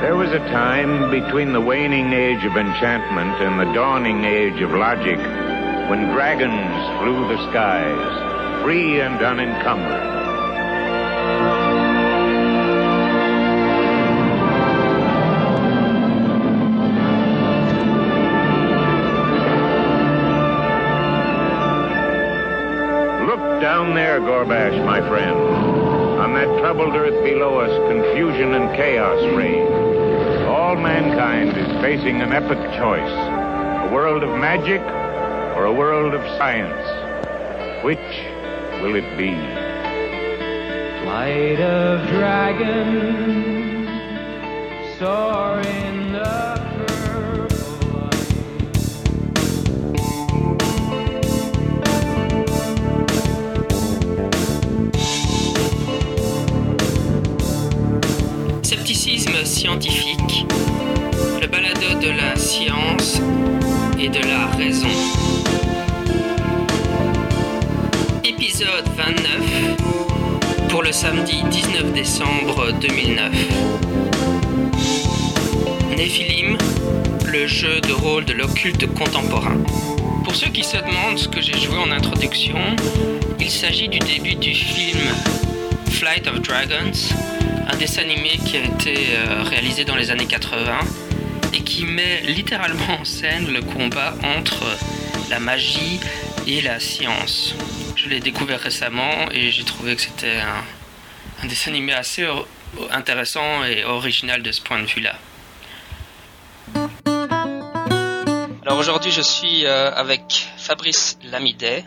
There was a time between the waning age of enchantment and the dawning age of logic when dragons flew the skies, free and unencumbered. Look down there, Gorbash, my friend. On that troubled earth below us, confusion and chaos reign. All mankind is facing an epic choice a world of magic or a world of science. Which will it be? Flight of dragon, soar Scientifique, le balado de la science et de la raison. Épisode 29 pour le samedi 19 décembre 2009. Néphilim, le jeu de rôle de l'occulte contemporain. Pour ceux qui se demandent ce que j'ai joué en introduction, il s'agit du début du film Flight of Dragons, dessin animé qui a été euh, réalisé dans les années 80 et qui met littéralement en scène le combat entre la magie et la science. Je l'ai découvert récemment et j'ai trouvé que c'était un, un dessin animé assez intéressant et original de ce point de vue-là. Alors aujourd'hui, je suis euh, avec Fabrice Lamidet,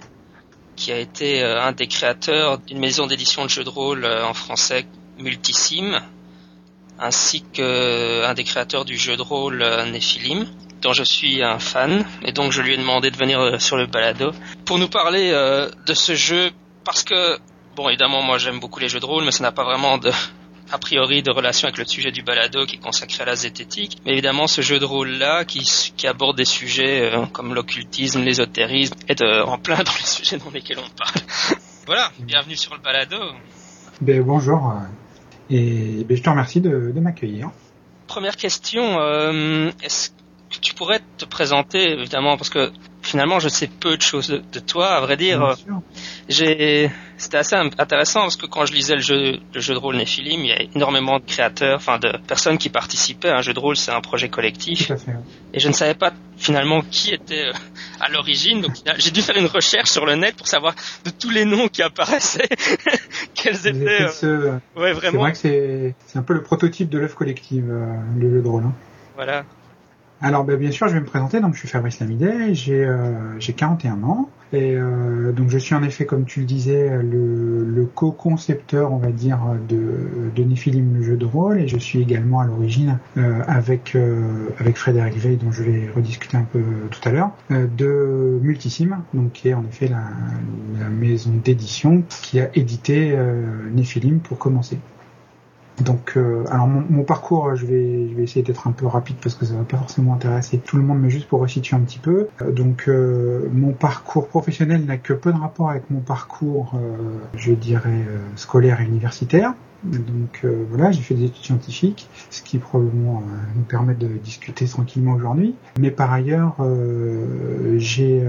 qui a été euh, un des créateurs d'une maison d'édition de jeux de rôle euh, en français Multisim, ainsi que un des créateurs du jeu de rôle euh, Nephilim, dont je suis un fan, et donc je lui ai demandé de venir euh, sur le balado pour nous parler euh, de ce jeu, parce que, bon, évidemment, moi j'aime beaucoup les jeux de rôle, mais ça n'a pas vraiment a priori de relation avec le sujet du balado qui est consacré à la zététique. Mais évidemment, ce jeu de rôle-là, qui, qui aborde des sujets euh, comme l'occultisme, l'ésotérisme, est euh, en plein dans les sujets dans lesquels on parle. voilà, bienvenue sur le balado. Ben, bonjour euh, et ben, je te remercie de, de m'accueillir. Première question, euh, est-ce que tu pourrais te présenter, évidemment, parce que finalement, je sais peu de choses de, de toi, à vrai dire. J'ai, c'était assez intéressant parce que quand je lisais le jeu, le jeu de rôle Nephilim, il y a énormément de créateurs, enfin de personnes qui participaient. Un jeu de rôle, c'est un projet collectif, Tout à fait. ouais. et je ne savais pas finalement qui était euh, à l'origine. Donc j'ai dû faire une recherche sur le net pour savoir de tous les noms qui apparaissaient, quels étaient. euh, ouais, C'est vraiment. vrai que c'est c'est un peu le prototype de l'œuvre collective, euh, le jeu de rôle. hein. Voilà. Alors ben, bien sûr, je vais me présenter. Donc je suis Fabrice Lamidet, j'ai euh, j'ai 41 ans et euh, donc je suis en effet, comme tu le disais, le, co-concepteur, on va dire, de, de Nephilim, le jeu de rôle, et je suis également à l'origine euh, avec avec Frédéric Veil, dont je vais rediscuter un peu tout à l'heure, de Multisim, donc qui est en effet la, la maison d'édition qui a édité Nephilim pour commencer. Donc, euh, alors mon, parcours, je vais, je vais essayer d'être un peu rapide parce que ça va pas forcément intéresser tout le monde, mais juste pour resituer un petit peu. Euh, donc, euh, mon parcours professionnel n'a que peu de rapport avec mon parcours, euh, je dirais, euh, scolaire et universitaire. Donc euh, voilà, j'ai fait des études scientifiques, ce qui probablement nous permet de discuter tranquillement aujourd'hui. Mais par ailleurs, euh, j'ai,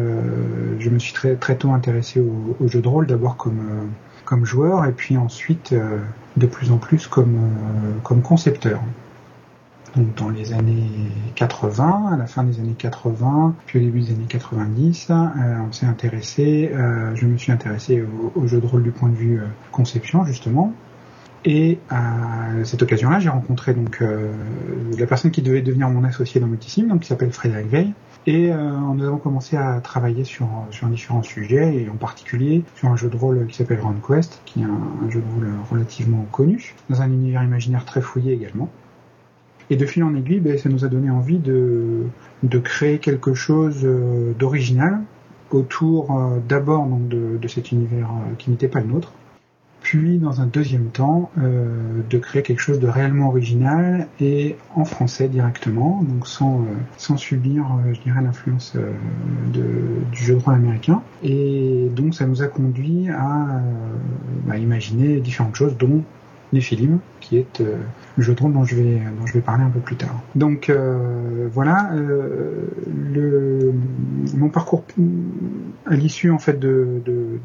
je me suis très, très tôt intéressé au, au jeu de rôle, d'abord comme comme joueur et puis ensuite euh, de plus en plus comme euh, comme concepteur. Donc dans les années 80, à la fin des années 80, puis au début des années 90, euh, on s'est intéressé, je me suis intéressé au, jeu de rôle du point de vue conception justement. Et à cette occasion-là, j'ai rencontré donc la personne qui devait devenir mon associé dans Multisim, donc qui s'appelle Frédéric Veil. Et euh, nous avons commencé à travailler sur, sur différents sujets, et en particulier sur un jeu de rôle qui s'appelle Round Quest, qui est un, jeu de rôle relativement connu, dans un univers imaginaire très fouillé également. Et de fil en aiguille, ben, ça nous a donné envie de, créer quelque chose euh, d'original autour euh, d'abord de, cet univers euh, qui n'était pas le nôtre, puis dans un deuxième temps euh, de créer quelque chose de réellement original et en français directement, donc sans, euh, sans subir, euh, je dirais, l'influence euh, du jeu de rôle américain. Et donc ça nous a conduit à, euh, à imaginer différentes choses, dont Nephilim, qui est euh, le jeu de rôle dont je vais parler un peu plus tard. Donc euh, voilà euh, mon parcours à l'issue en fait de,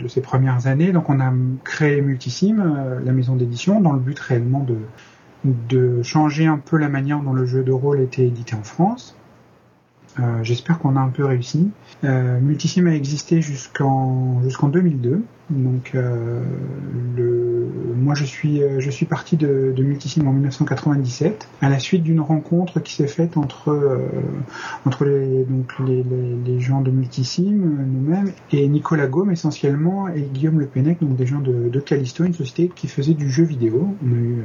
ces premières années. Donc on a créé Multisim, la maison d'édition, dans le but réellement de de changer un peu la manière dont le jeu de rôle était édité en France. J'espère qu'on a un peu réussi. Multisim a existé jusqu'en jusqu'en 2002. Donc, le, moi, je suis euh, je suis parti de, Multisim en 1997 à la suite d'une rencontre qui s'est faite entre euh, les gens de Multisim, nous-mêmes, et Nicolas Gaume essentiellement et Guillaume Le Pennec, donc des gens de, de Callisto, une société qui faisait du jeu vidéo. On a eu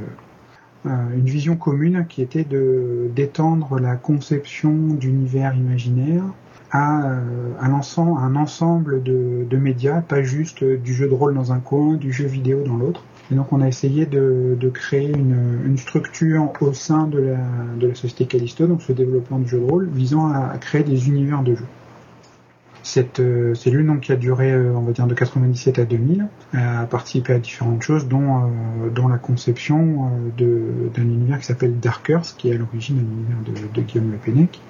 euh, une vision commune qui était d'étendre la conception d'univers imaginaire à, euh, un ensemble de, médias, pas juste du jeu de rôle dans un coin, du jeu vidéo dans l'autre. Et donc on a essayé de, de créer une, structure au sein de la, de société Callisto, donc ce développement du jeu de rôle, visant à, à créer des univers de jeu. Cette euh, cellule donc qui a duré euh, on va dire de 97 à 2000 a participé à différentes choses dont euh, dont la conception d'un univers qui s'appelle Darkers qui est à l'origine un univers de, de Guillaume Le Pennec.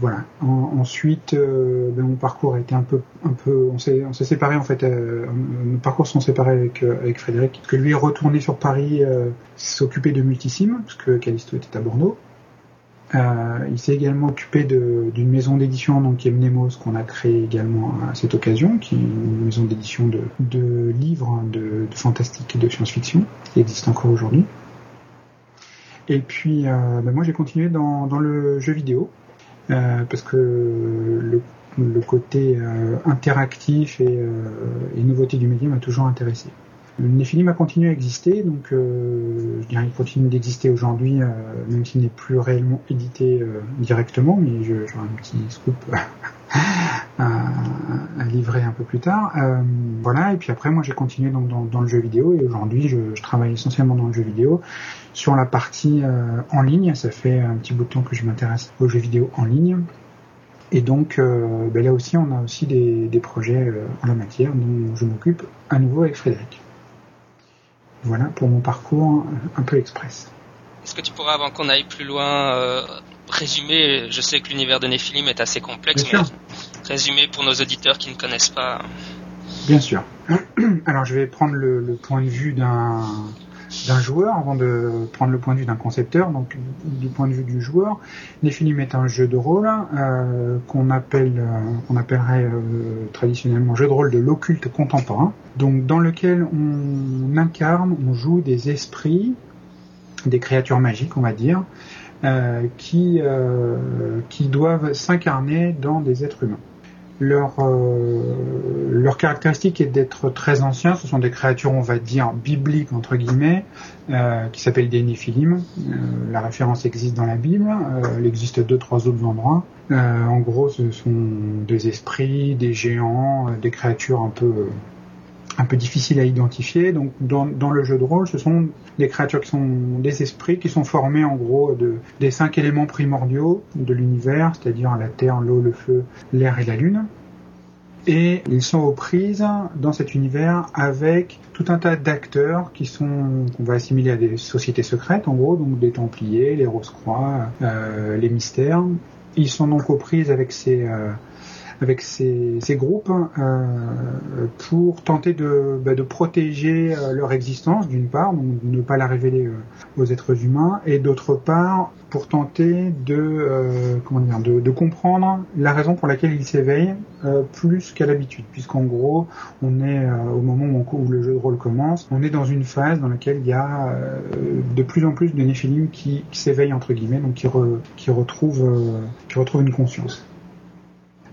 voilà. En, ensuite ben, mon parcours a été un peu un peu on s'est on s'est séparé en fait nos parcours sont séparés avec avec Frédéric que lui est retourné sur Paris s'occuper de Multisim parce que Callisto était à Bordeaux. Euh, il s'est également occupé d'une maison d'édition qui est Mnemos qu'on a créé également à cette occasion, qui est une maison d'édition de, livres de, fantastique et de science-fiction qui existe encore aujourd'hui. Et puis euh, ben moi j'ai continué dans, le jeu vidéo euh, parce que le, côté interactif et, et nouveauté du média m'a toujours intéressé. Nephilim a continué à exister, donc euh, je dirais il continue d'exister aujourd'hui, euh, même s'il n'est plus réellement édité euh, directement, mais j'aurai un petit scoop à, livrer un peu plus tard. Voilà, et puis après moi j'ai continué dans, le jeu vidéo, et aujourd'hui je, travaille essentiellement dans le jeu vidéo. Sur la partie en ligne, ça fait un petit bout de temps que je m'intéresse aux jeux vidéo en ligne. Et donc ben là aussi on a aussi des, des projets en la matière dont je m'occupe à nouveau avec Frédéric. Voilà pour mon parcours un peu express. Est-ce que tu pourras, avant qu'on aille plus loin, euh, résumer Je sais que l'univers de Nephilim est assez complexe, Bien mais sûr. résumer pour nos auditeurs qui ne connaissent pas. Bien sûr. Alors je vais prendre le, le point de vue d'un d'un joueur avant de prendre le point de vue d'un concepteur. Donc du point de vue du joueur, Nephilim est un jeu de rôle euh, qu'on appelle euh, qu'on appellerait euh, traditionnellement jeu de rôle de l'occulte contemporain. Donc dans lequel on incarne, on joue des esprits, des créatures magiques, on va dire, qui doivent s'incarner dans des êtres humains leur euh, leur caractéristique est d'être très anciens. Ce sont des créatures, on va dire, bibliques entre guillemets, euh, qui s'appellent des Néphilim. Euh, la référence existe dans la Bible. elle existe à deux trois autres endroits. en gros, ce sont des esprits, des géants, des créatures un peu un peu difficile à identifier. Donc dans, le jeu de rôle, ce sont des créatures qui sont des esprits qui sont formés en gros de des cinq éléments primordiaux de l'univers, c'est-à-dire la terre, l'eau, le feu, l'air et la lune. Et ils sont aux prises dans cet univers avec tout un tas d'acteurs qui sont qu'on va assimiler à des sociétés secrètes en gros, donc des Templiers, les Rose-Croix, euh, les Mystères. Ils sont donc aux prises avec ces euh, avec ces, groupes euh, pour tenter de, bah, protéger euh, leur existence d'une part, donc ne pas la révéler euh, aux êtres humains, et d'autre part pour tenter de comment dire de, comprendre la raison pour laquelle ils s'éveillent plus qu'à l'habitude, puisqu'en gros on est au moment où, le jeu de rôle commence, on est dans une phase dans laquelle il y a de plus en plus de néphilim qui, s'éveillent entre guillemets, donc qui retrouvent une conscience.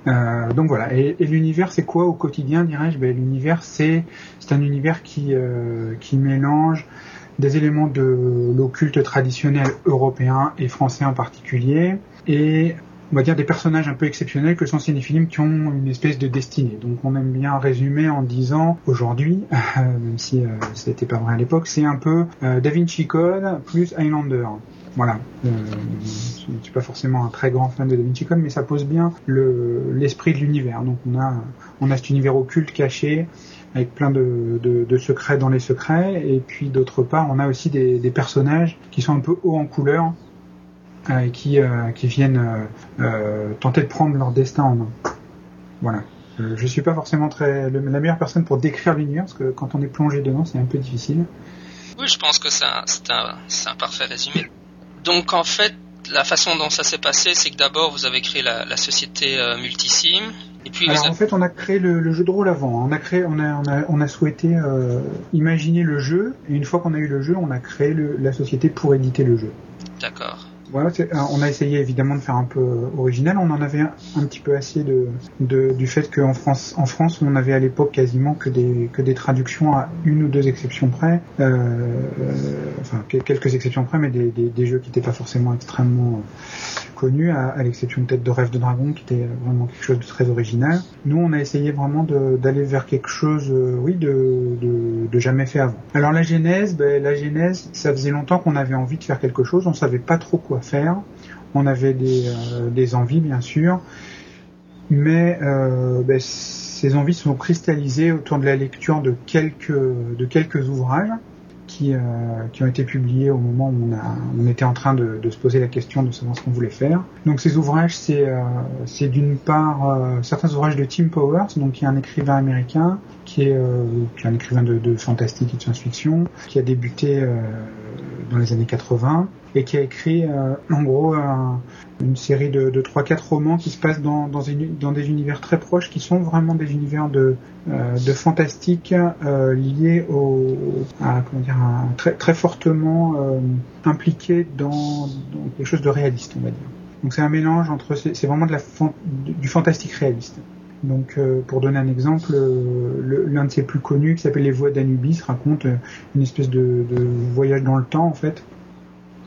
Euh, donc voilà. Et, l'univers, c'est quoi au quotidien, dirais-je? Ben, L'univers, c'est un univers qui euh, qui mélange des éléments de l'occulte traditionnel européen et français en particulier, et on va dire des personnages un peu exceptionnels que sont ces films qui ont une espèce de destinée. Donc on aime bien résumer en disant aujourd'hui, même si euh, ça n'était pas vrai à l'époque, c'est un peu Da Vinci Code plus Highlander. Voilà. Euh, je ne suis pas forcément un très grand fan de Da Vinci Code, mais ça pose bien l'esprit le, de l'univers. Donc on a, cet univers occulte caché avec plein de, secrets dans les secrets. Et puis d'autre part, on a aussi des, personnages qui sont un peu hauts en couleur euh, et qui, euh, qui viennent euh, tenter de prendre leur destin en main. Voilà. Je suis pas forcément très la meilleure personne pour décrire l'univers parce que quand on est plongé dedans, c'est un peu difficile. Oui, je pense que c'est un parfait résumé. Donc en fait, la façon dont ça s'est passé, c'est que d'abord vous avez créé la, la société euh, Multisim, et puis vous Alors avez... en fait, on a créé le, le jeu de rôle avant. On a créé, on a, on a, on a souhaité euh, imaginer le jeu et une fois qu'on a eu le jeu, on a créé le- la société pour éditer le jeu. D'accord. Voilà, euh, on a essayé évidemment de faire un peu euh, original. On en avait un, petit peu assez du fait qu'en France, on avait à l'époque quasiment que des traductions à une ou deux exceptions près. Euh, euh, enfin, que- quelques exceptions près, mais des, jeux qui n'étaient pas forcément extrêmement connus, à, l'exception peut-être de Rêve de Dragon, qui était vraiment quelque chose de très original. Nous, on a essayé vraiment d'aller vers quelque chose, euh, oui, de, jamais fait avant. Alors la genèse, ben, la genèse, ça faisait longtemps qu'on avait envie de faire quelque chose, on savait pas trop quoi faire. On avait des, euh, envies, bien sûr, mais euh, ben, ces envies sont cristallisées autour de la lecture de quelques ouvrages qui, euh, qui ont été publiés au moment où on, était en train de, se poser la question de savoir ce qu'on voulait faire. Donc ces ouvrages, c'est euh, d'une part euh, certains ouvrages de Tim Powers, donc qui est un écrivain américain, qui est, un écrivain de, fantastique et de science-fiction, qui a débuté dans les années 80 et qui a écrit euh, en gros un- une série de, de 3-4 romans qui se passent dans, dans, des univers très proches qui sont vraiment des univers de, euh, de fantastique euh, liés au, comment dire, très, très fortement euh, impliqués dans, quelque chose de réaliste, on va dire. Donc c'est un mélange entre, c'est vraiment de la du fantastique réaliste. Donc, pour donner un exemple, le- l'un de ses plus connus, qui s'appelle Les Voix d'Anubis, raconte une espèce de voyage dans le temps, en fait,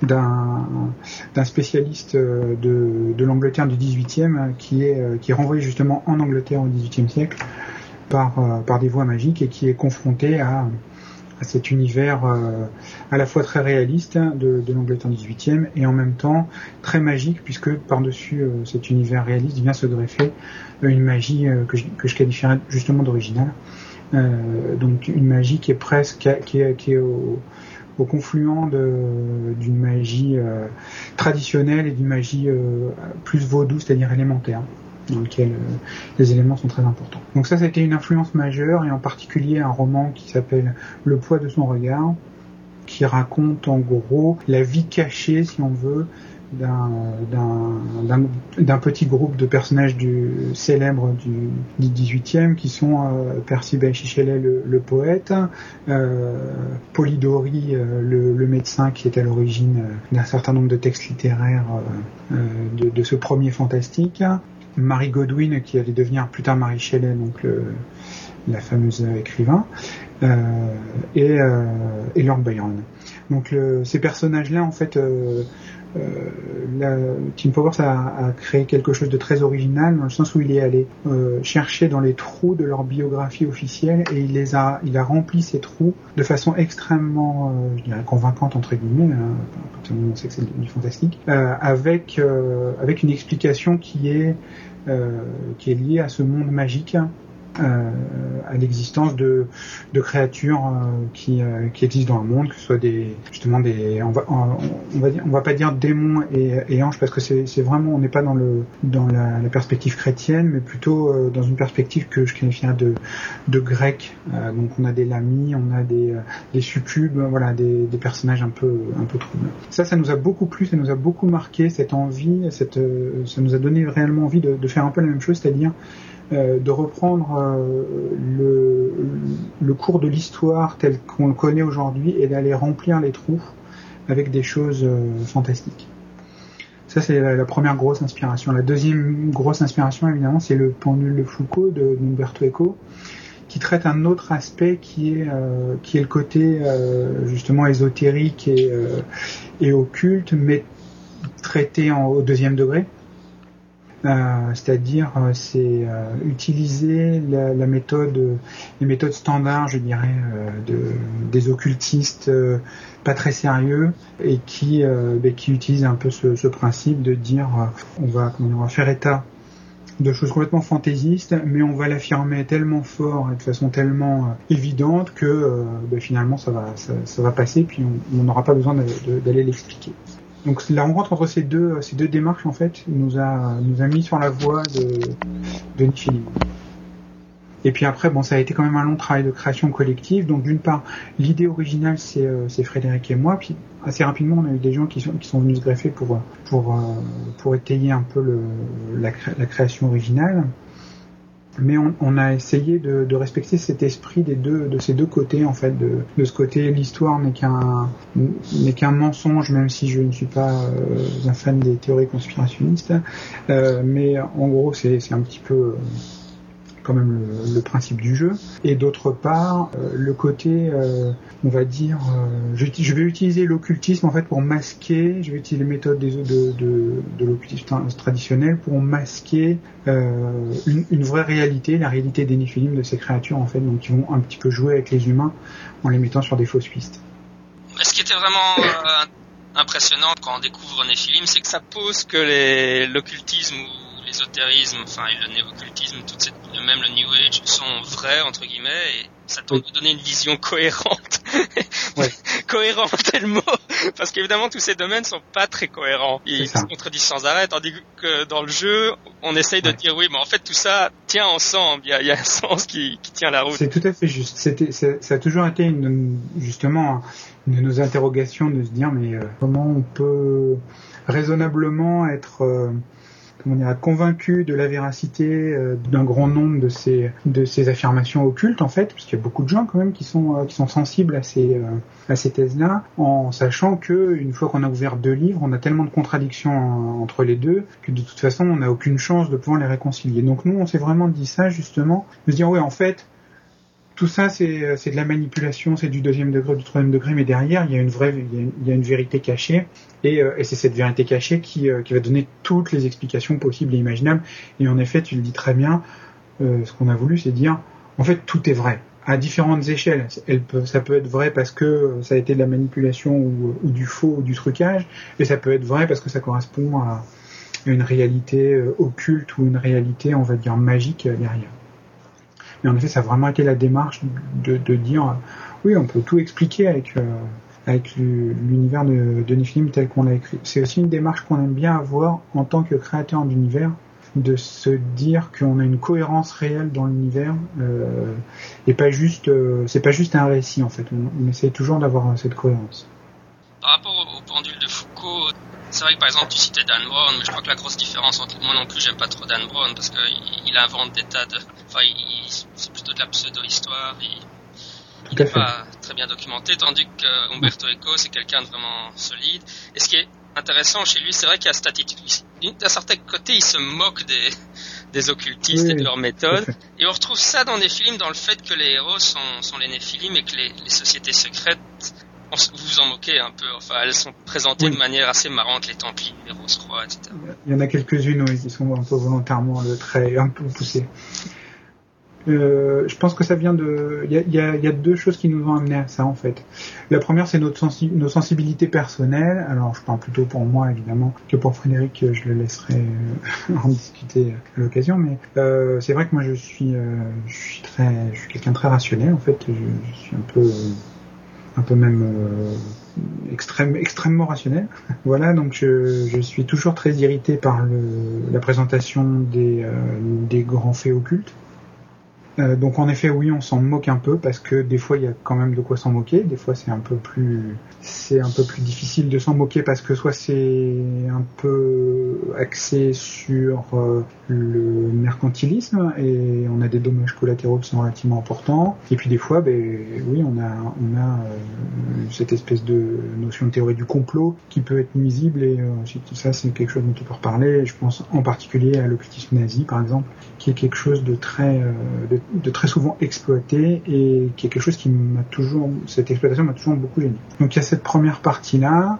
d'un spécialiste euh, de, de l'Angleterre du 18e euh, qui est euh, qui est renvoyé justement en Angleterre au 18e siècle par par des voies magiques et qui est confronté à à cet univers à la fois très réaliste de, de l'Angleterre du 18e et en même temps très magique puisque par-dessus cet univers réaliste vient se greffer une magie que, je, que je qualifierais justement d'originale. Donc une magie qui est presque qui est, qui est au, au confluent d'une magie euh, traditionnelle et d'une magie euh, plus vaudou, c'est-à-dire élémentaire, dans lequel euh, les éléments sont très importants. Donc ça, ça a été une influence majeure, et en particulier un roman qui s'appelle Le poids de son regard, qui raconte en gros la vie cachée, si on veut, d'un petit groupe de personnages du célèbres du, du 18e qui sont euh, Percy Bysshe Shelley le, poète, euh, Polidori euh, le, médecin qui est à l'origine euh, d'un certain nombre de textes littéraires de, ce premier fantastique, Marie Godwin qui allait devenir plus tard Marie Shelley donc la fameuse écrivain, et, Lord Byron. Donc ces personnages-là, en fait, la- Tim Powers a, créé quelque chose de très original dans le sens où il est allé euh, chercher dans les trous de leur biographie officielle et il les a, il rempli ces trous de façon extrêmement, euh, convaincante entre guillemets, hein, on sait que c'est du fantastique, euh, avec euh, une explication qui est euh, à ce monde magique euh, à l'existence de, créatures euh, qui, euh, qui existent dans le monde, que ce soit des justement des on va va pas dire démons et, anges parce que c'est vraiment on n'est pas dans la, perspective chrétienne mais plutôt euh, dans une perspective que je qualifierais de grec Euh, donc on a des lamis on a des euh, succubes voilà des, personnages un peu un peu troubles. Ça ça nous a beaucoup plu ça nous a beaucoup marqué cette envie euh, ça nous a donné réellement envie de, faire un peu la même chose c'est-à-dire euh, de reprendre euh, le, cours de l'histoire tel qu'on le connaît aujourd'hui et d'aller remplir les trous avec des choses euh, fantastiques. Ça, c'est la, première grosse inspiration. La deuxième grosse inspiration, évidemment, c'est le pendule de Foucault de Umberto Eco, qui traite un autre aspect qui est, euh, le côté euh, justement ésotérique et, euh, occulte, mais traité au deuxième degré. Euh, c'est-à-dire euh, c'est euh, utiliser la, méthode, les méthodes standards, je dirais, de, des occultistes pas très sérieux et qui, ben, utilisent un peu ce, principe de dire on va on va faire état de choses complètement fantaisistes, mais on va l'affirmer tellement fort et de façon tellement évidente que ben, finalement ça va, ça, va passer, puis on n'aura pas besoin d'aller l'expliquer. Donc la rencontre entre ces deux, démarches en fait nous a, mis sur la voie de, de. Et puis après, bon, ça a été quand même un long travail de création collective. Donc d'une part, l'idée originale, c'est euh, Frédéric et moi. Puis assez rapidement, on a eu des gens qui sont, venus se greffer pour, euh, étayer un peu la création originale. Mais on, a essayé de, respecter cet esprit des deux, de ces deux côtés en fait. De, de ce côté, l'histoire n'est qu'un qu'un mensonge, même si je ne suis pas euh, un fan des théories conspirationnistes. Euh, mais en gros, c'est un petit peu euh, quand même le, principe du jeu. Et d'autre part, le côté, on va dire, euh, je, vais utiliser l'occultisme en fait pour masquer, je vais utiliser les méthodes des, de, de, l'occultisme tra- traditionnel pour masquer euh, une, vraie réalité, la réalité des Néphilim, de ces créatures en fait, donc qui vont un petit peu jouer avec les humains en les mettant sur des fausses pistes. Ce qui était vraiment euh, impressionnant quand on découvre Néphilim, c'est que ça pose que l'occultisme ou l'ésotérisme, enfin et le néo-occultisme, toute cette, même le New Age, sont vrais entre guillemets et ça tente de donner une vision cohérente. Ouais. cohérente est le mot, parce qu'évidemment tous ces domaines sont pas très cohérents. Ils se contredisent sans arrêt, tandis que dans le jeu, on essaye de Ouais. dire oui, mais en fait tout ça tient ensemble. Il y a, il y a un sens qui, qui tient la route. C'est tout à fait juste. C'était, c'est- ça a toujours été une, justement une de nos interrogations de se dire mais euh, comment on peut raisonnablement être euh, comment dire, convaincu de la véracité euh, d'un grand nombre de ces affirmations occultes en fait, parce qu'il y a beaucoup de gens quand même qui sont euh, sensibles à ces euh, à ces thèses-là, en sachant que une fois qu'on a ouvert deux livres, on a tellement de contradictions en- entre les deux que de toute façon on n'a aucune chance de pouvoir les réconcilier. Donc nous on s'est vraiment dit ça justement, de se dire ouais en fait tout ça, c'est c'est de la manipulation, c'est du deuxième degré, du troisième degré, mais derrière, il y a une vraie, il y a une, vérité cachée, et, euh, et c'est cette vérité cachée qui, euh, qui va donner toutes les explications possibles et imaginables. Et en effet, tu le dis très bien, euh, ce qu'on a voulu, c'est dire, en fait, tout est vrai à différentes échelles. Ça peut être vrai parce que ça a été de la manipulation ou, ou du faux ou du trucage, et ça peut être vrai parce que ça correspond à une réalité euh, occulte ou une réalité, on va dire, magique euh, derrière. Mais en effet, ça a vraiment été la démarche de, dire, oui, on peut tout expliquer avec, euh, avec lu- l'univers de, de Niflheim tel qu'on l'a écrit. C'est aussi une démarche qu'on aime bien avoir en tant que créateur d'univers, de se dire qu'on a une cohérence réelle dans l'univers euh, et pas juste, euh, c'est pas juste un récit en fait. On, on essaie toujours d'avoir cette cohérence. Par rapport au pendule de Foucault, c'est vrai que par exemple tu citais Dan Brown, mais je crois que la grosse différence entre moi non plus j'aime pas trop Dan Brown parce qu'il il invente des tas de, enfin il- c'est plutôt de la pseudo-histoire, il, n'est pas très bien documenté, tandis que Umberto Eco c'est quelqu'un de vraiment solide. Et ce qui est intéressant chez lui, c'est vrai qu'il y a cette attitude, d'un certain côté il se moque des des occultistes Oui, et de leurs méthodes. Et on retrouve ça dans des films, dans le fait que les héros sont, sont les néphilim et que les, les sociétés secrètes, on vous vous en moquez un peu. Enfin, elles sont présentées Oui. de manière assez marrante, les Templiers, les Rose-Croix, etc. Il y en a quelques-unes oui, qui sont un peu volontairement le trait un peu poussé. Euh, je pense que ça vient de. Il y a, il y a- il y a deux choses qui nous ont amené à ça en fait. La première, c'est notre sensi- nos sensibilités personnelles. Alors, je parle plutôt pour moi évidemment que pour Frédéric. Je le laisserai euh, en discuter à l'occasion. Mais euh, c'est vrai que moi, je suis, euh, je suis très, je suis quelqu'un de très rationnel en fait. Je, je suis un peu, un peu même euh, extrême, extrêmement rationnel. Voilà, donc je, je suis toujours très irrité par la présentation des, euh, des grands faits occultes. Euh, donc en effet, oui, on s'en moque un peu parce que des fois il y a quand même de quoi s'en moquer. Des fois c'est un peu plus, c'est un peu plus difficile de s'en moquer parce que soit c'est un peu axé sur euh, le mercantilisme et on a des dommages collatéraux qui sont relativement importants. Et puis des fois, ben oui, on a, euh, cette espèce de notion de théorie du complot qui peut être nuisible et euh, ça c'est quelque chose dont on peut reparler. Je pense en particulier à l'occultisme nazi par exemple, qui est quelque chose de très, euh, de très souvent exploité et qui est quelque chose qui m'a toujours, cette exploitation m'a toujours beaucoup gêné. Donc il y a cette première partie là.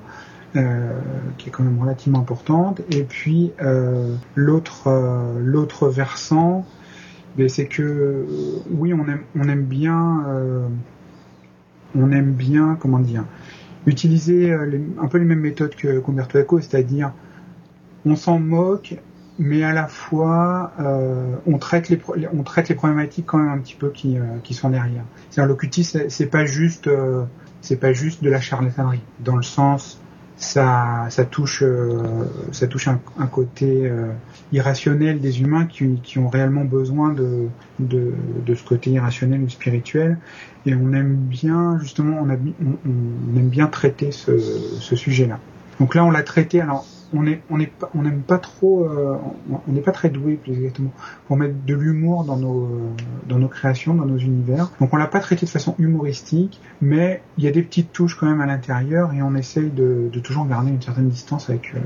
Euh, qui est quand même relativement importante et puis euh, l'autre euh, l'autre versant ben, c'est que oui on aime on aime bien on aime bien comment dire utiliser un peu les mêmes méthodes que qu'Umberto Eco c'est-à-dire on s'en moque mais à la fois on traite les on traite les problématiques quand même un petit peu qui, qui sont derrière. C'est-à-dire l'occultisme c'est pas juste c'est pas juste de la charlatanerie dans le sens ça ça touche ça touche un, côté irrationnel des humains qui, qui ont réellement besoin de, de, de ce côté irrationnel ou spirituel et on aime bien justement on, a, on, aime bien traiter ce, ce sujet là. Donc là on l'a traité alors on n'aime pas trop euh, on n'est pas très doué plus exactement pour mettre de l'humour dans nos dans nos créations dans nos univers. Donc on l'a pas traité de façon humoristique mais il y a des petites touches quand même à l'intérieur et on essaye de, toujours garder une certaine distance avec euh,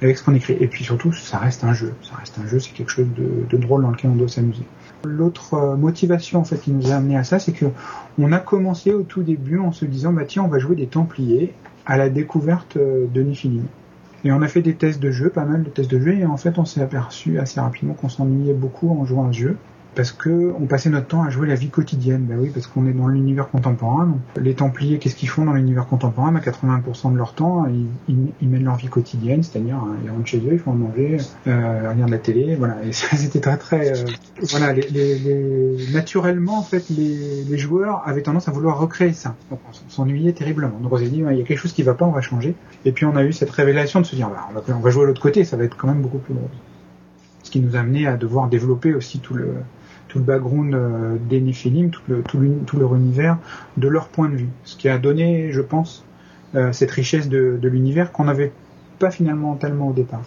avec ce qu'on écrit. Et puis surtout ça reste un jeu. Ça reste un jeu c'est quelque chose de, de drôle dans lequel on doit s'amuser. L'autre euh, motivation en fait qui nous a amené à ça, c'est que on a commencé au tout début en se disant bah tiens on va jouer des Templiers à la découverte de Niflheim. Et on a fait des tests de jeu, pas mal de tests de jeu, et en fait on s'est aperçu assez rapidement qu'on s'ennuyait beaucoup en jouant à ce jeu parce que on passait notre temps à jouer la vie quotidienne. Bah oui, parce qu'on est dans l'univers contemporain. Les Templiers, qu'est-ce qu'ils font dans l'univers contemporain? Bah, 80% de leur temps, ils, ils, mènent leur vie quotidienne, c'est-à-dire hein, ils rentrent chez eux, ils font manger, euh, regardent la télé, voilà. Et ça, c'était très très, euh, voilà. Les, naturellement, en fait, les, joueurs avaient tendance à vouloir recréer ça. Donc, on s'ennuyait terriblement. Donc on s'est dit, il y a quelque chose qui va pas, on va changer. Et puis on a eu cette révélation de se dire, bah, on, va, on va jouer à l'autre côté, ça va être quand même beaucoup plus drôle. Ce qui nous a amené à devoir développer aussi tout le tout le background euh, des Néphilim, tout, le, tout, leur univers, de leur point de vue. Ce qui a donné, je pense, euh, cette richesse de, l'univers qu'on n'avait pas finalement tellement au départ.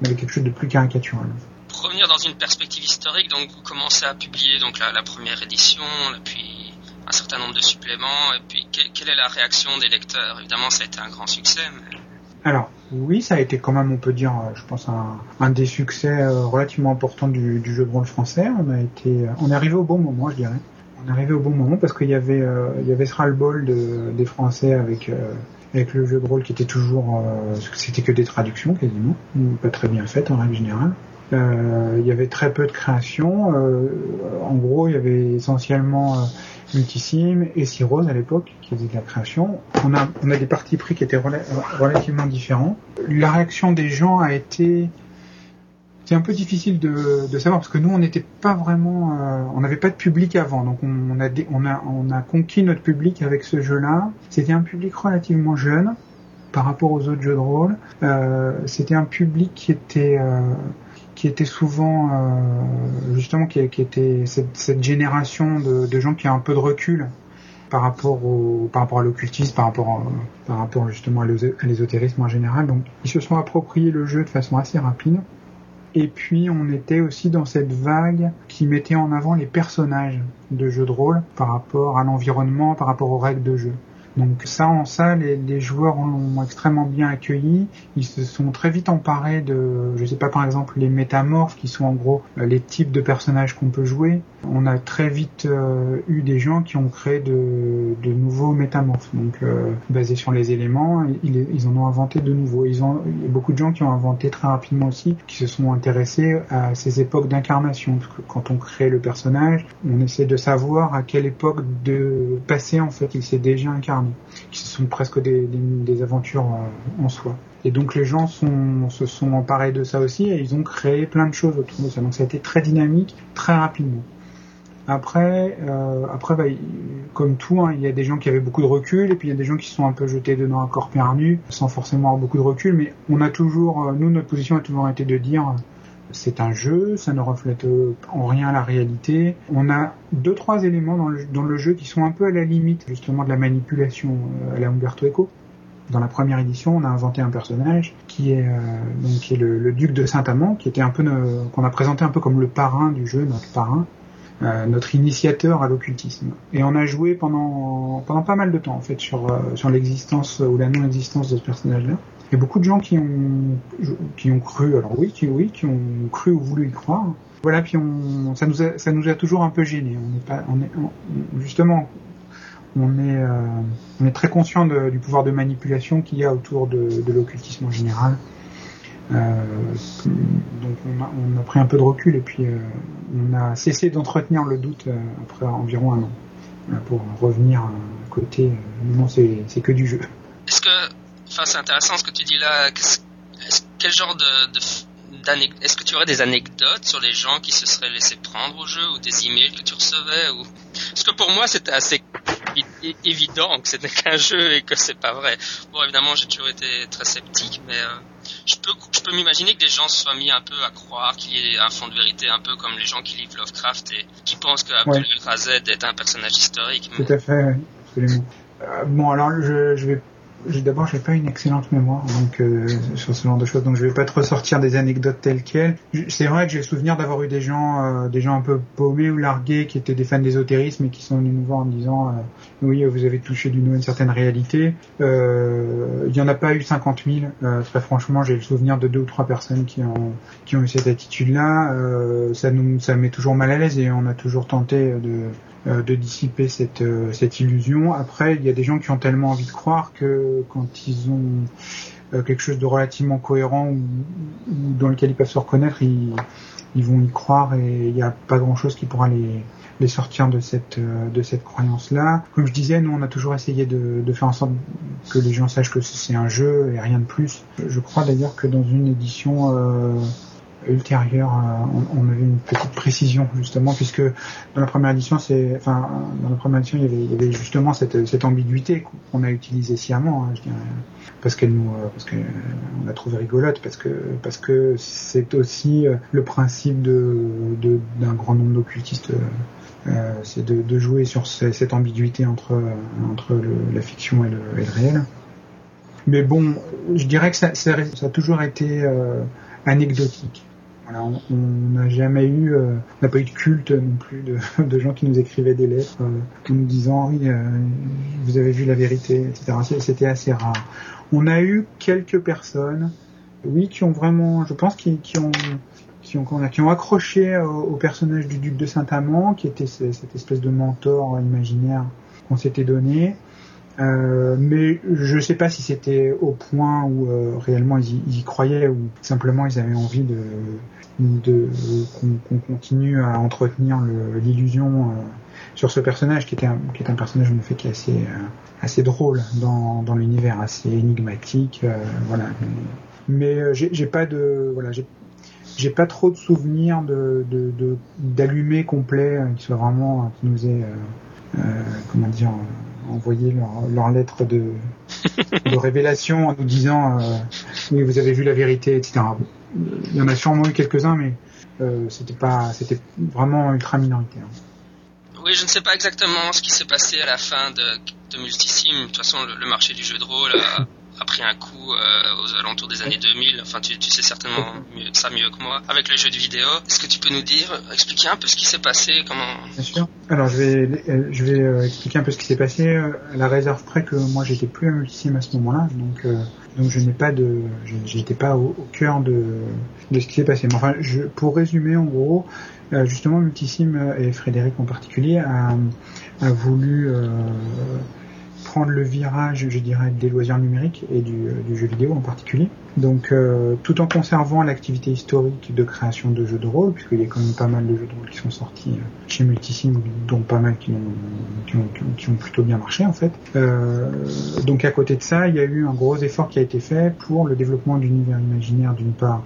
Mais quelque chose de plus caricatural. Pour revenir dans une perspective historique, donc vous commencez à publier donc la, première édition, puis un certain nombre de suppléments, et puis quelle, est la réaction des lecteurs? Évidemment, ça a été un grand succès. Alors, oui, ça a été quand même, on peut dire, euh, je pense, un, des succès euh, relativement importants du, jeu de rôle français. On a été, euh, on est arrivé au bon moment, je dirais. On est arrivé au bon moment parce qu'il y avait, il y avait ce ras-le-bol de, des Français avec avec le jeu de rôle qui était toujours, c'était que des traductions quasiment, pas très bien faites en règle générale. il y avait très peu de créations. en gros, il y avait essentiellement Multisim et Cyrose à l'époque qui faisait de la création. On a, des partis pris qui étaient relativement différents. La réaction des gens a été c'est un peu difficile de, savoir parce que nous on n'était pas vraiment euh, on n'avait pas de public avant donc on, a on a on a conquis notre public avec ce jeu-là c'était un public relativement jeune par rapport aux autres jeux de rôle euh, c'était un public qui était euh, qui était souvent euh, justement qui, cette, génération de, gens qui ont un peu de recul par rapport au par rapport à l'occultisme, par rapport par rapport justement à l'ésotérisme en général. Donc ils se sont appropriés le jeu de façon assez rapide. Et puis on était aussi dans cette vague qui mettait en avant les personnages de jeux de rôle par rapport à l'environnement, par rapport aux règles de jeu. Donc ça, en ça, les, joueurs l'ont extrêmement bien accueilli. Ils se sont très vite emparés de, je sais pas, par exemple, les métamorphes, qui sont en gros euh, les types de personnages qu'on peut jouer. On a très vite euh, eu des gens qui ont créé de, nouveaux métamorphes, donc euh, basés sur les éléments. Ils, ils, en ont inventé de nouveaux. Ils ont, il y a beaucoup de gens qui ont inventé très rapidement aussi, qui se sont intéressés à ces époques d'incarnation. Parce que quand on crée le personnage, on essaie de savoir à quelle époque de passé en fait il s'est déjà incarné qui sont presque des, aventures en soi. Et donc les gens se sont emparés de ça aussi et ils ont créé plein de choses autour de ça. Donc ça a été très dynamique, très rapidement. Après, euh, bah, comme tout, hein, il y a des gens qui avaient beaucoup de recul et puis il y a des gens qui sont un peu jetés dedans à corps perdu sans forcément avoir beaucoup de recul. Mais on a toujours, euh, nous, notre position a toujours été de dire c'est un jeu, ça ne reflète en rien la réalité. On a deux trois éléments dans le, jeu qui sont un peu à la limite justement de la manipulation euh, à la Umberto Eco. Dans la première édition, on a inventé un personnage qui est euh, le, duc de Saint-Amand, qui était un peu qu'on a présenté un peu comme le parrain du jeu, notre parrain, euh, notre initiateur à l'occultisme. Et on a joué pendant pas mal de temps en fait sur l'existence ou la non-existence de ce personnage-là. Il y a beaucoup de gens qui ont qui ont cru, alors oui, qui oui, qui ont cru ou voulu y croire. Voilà, puis on, ça nous a, ça nous a toujours un peu gêné. On est pas, on est, justement, on est, euh, on est très conscient du pouvoir de manipulation qu'il y a autour de, l'occultisme en général. Euh, donc on a, pris un peu de recul et puis euh, on a cessé d'entretenir le doute après environ un an pour revenir à côté. non, c'est que du jeu. Enfin, c'est intéressant ce que tu dis là. Quel genre de, est-ce que tu aurais des anecdotes sur les gens qui se seraient laissés prendre au jeu ou des emails que tu recevais ou parce que pour moi c'était assez évident que c'était qu'un jeu et que c'est pas vrai. Bon évidemment j'ai toujours été très sceptique mais euh, je peux je peux m'imaginer que des gens se soient mis un peu à croire qu'il y ait un fond de vérité un peu comme les gens qui lisent Lovecraft et qui pensent que Abdul ouais. est un personnage historique. Tout à fait, absolument. Euh, bon alors je, je vais d'abord j'ai pas une excellente mémoire donc euh, sur ce genre de choses. Donc je vais pas te ressortir des anecdotes telles quelles. C'est vrai que j'ai le souvenir d'avoir eu des gens euh, des gens un peu paumés ou largués qui étaient des fans d'ésotérisme et qui sont venus nous voir en disant euh, oui vous avez touché du doigt une certaine réalité. Il y en a pas eu 50 000 très franchement j'ai le souvenir de deux ou trois personnes qui ont qui ont eu cette attitude là ça nous ça met toujours mal à l'aise et on a toujours tenté de euh, de dissiper cette, euh, cette illusion. Après, il y a des gens qui ont tellement envie de croire que quand ils ont euh, quelque chose de relativement cohérent ou, dans lequel ils peuvent se reconnaître, ils, vont y croire et il n'y a pas grand chose qui pourra les, les sortir de cette de cette croyance là. Comme je disais, nous on a toujours essayé de, faire en sorte que les gens sachent que c'est un jeu et rien de plus. Je crois d'ailleurs que dans une édition euh, ultérieure, euh, on, on, avait une petite précision justement puisque dans la première édition, c'est, enfin, dans la première édition, il y avait, justement cette, ambiguïté qu'on a utilisée sciemment, hein, je dirais, parce qu'elle nous, euh, parce que on l'a trouvé rigolote, parce que parce que c'est aussi euh, le principe de d'un grand nombre d'occultistes. Euh, c'est de, jouer sur cette ambiguïté entre entre la fiction et le, réel. Mais bon, je dirais que ça, a toujours été euh, anecdotique on n'a jamais eu, euh, n'a pas eu de culte non plus de, gens qui nous écrivaient des lettres euh, nous disant oui, euh, vous avez vu la vérité, etc. C'était assez rare. On a eu quelques personnes, oui, qui ont vraiment, je pense, qui, qui ont qui ont, qui ont accroché au, personnage du duc de Saint-Amand, qui était cette espèce de mentor imaginaire qu'on s'était donné. Euh, mais je ne sais pas si c'était au point où euh, réellement ils y, croyaient ou simplement ils avaient envie de, de qu'on continue à entretenir l'illusion euh, sur ce personnage qui était un, est un personnage en fait qui est assez drôle dans, l'univers, assez énigmatique, voilà. Mais j'ai pas de voilà j'ai pas trop de souvenirs de d'allumer de, complet qui soit vraiment qui nous est comment dire envoyer leur, leur lettre de, révélation en nous disant euh, oui vous avez vu la vérité etc. Il y en a sûrement eu quelques-uns mais euh, c'était pas c'était vraiment ultra minoritaire. Oui, je ne sais pas exactement ce qui s'est passé à la fin de, Multisim. De toute façon, le, le, marché du jeu de rôle a pris un coup euh, aux alentours des années 2000. Enfin, tu, sais certainement mieux, ça mieux que moi. Avec les jeux de vidéo, est-ce que tu peux nous dire, expliquer un peu ce qui s'est passé, comment Bien sûr. Alors, je vais, je vais euh, expliquer un peu ce qui s'est passé. À la réserve près que moi, j'étais plus à Multisim à ce moment-là, donc euh, donc je n'ai pas de, j'étais pas au, au, cœur de de ce qui s'est passé. Mais enfin, je, pour résumer, en gros, justement, Multisim et Frédéric en particulier a, a voulu prendre le virage, je dirais, des loisirs numériques et du, euh, jeu vidéo en particulier. Donc, euh, tout en conservant l'activité historique de création de jeux de rôle, puisqu'il y a quand même pas mal de jeux de rôle qui sont sortis euh, chez Multisim, dont pas mal qui ont, qui ont, plutôt bien marché en fait. Donc, à côté de ça, il y a eu un gros effort qui a été fait pour le développement d'univers imaginaire d'une part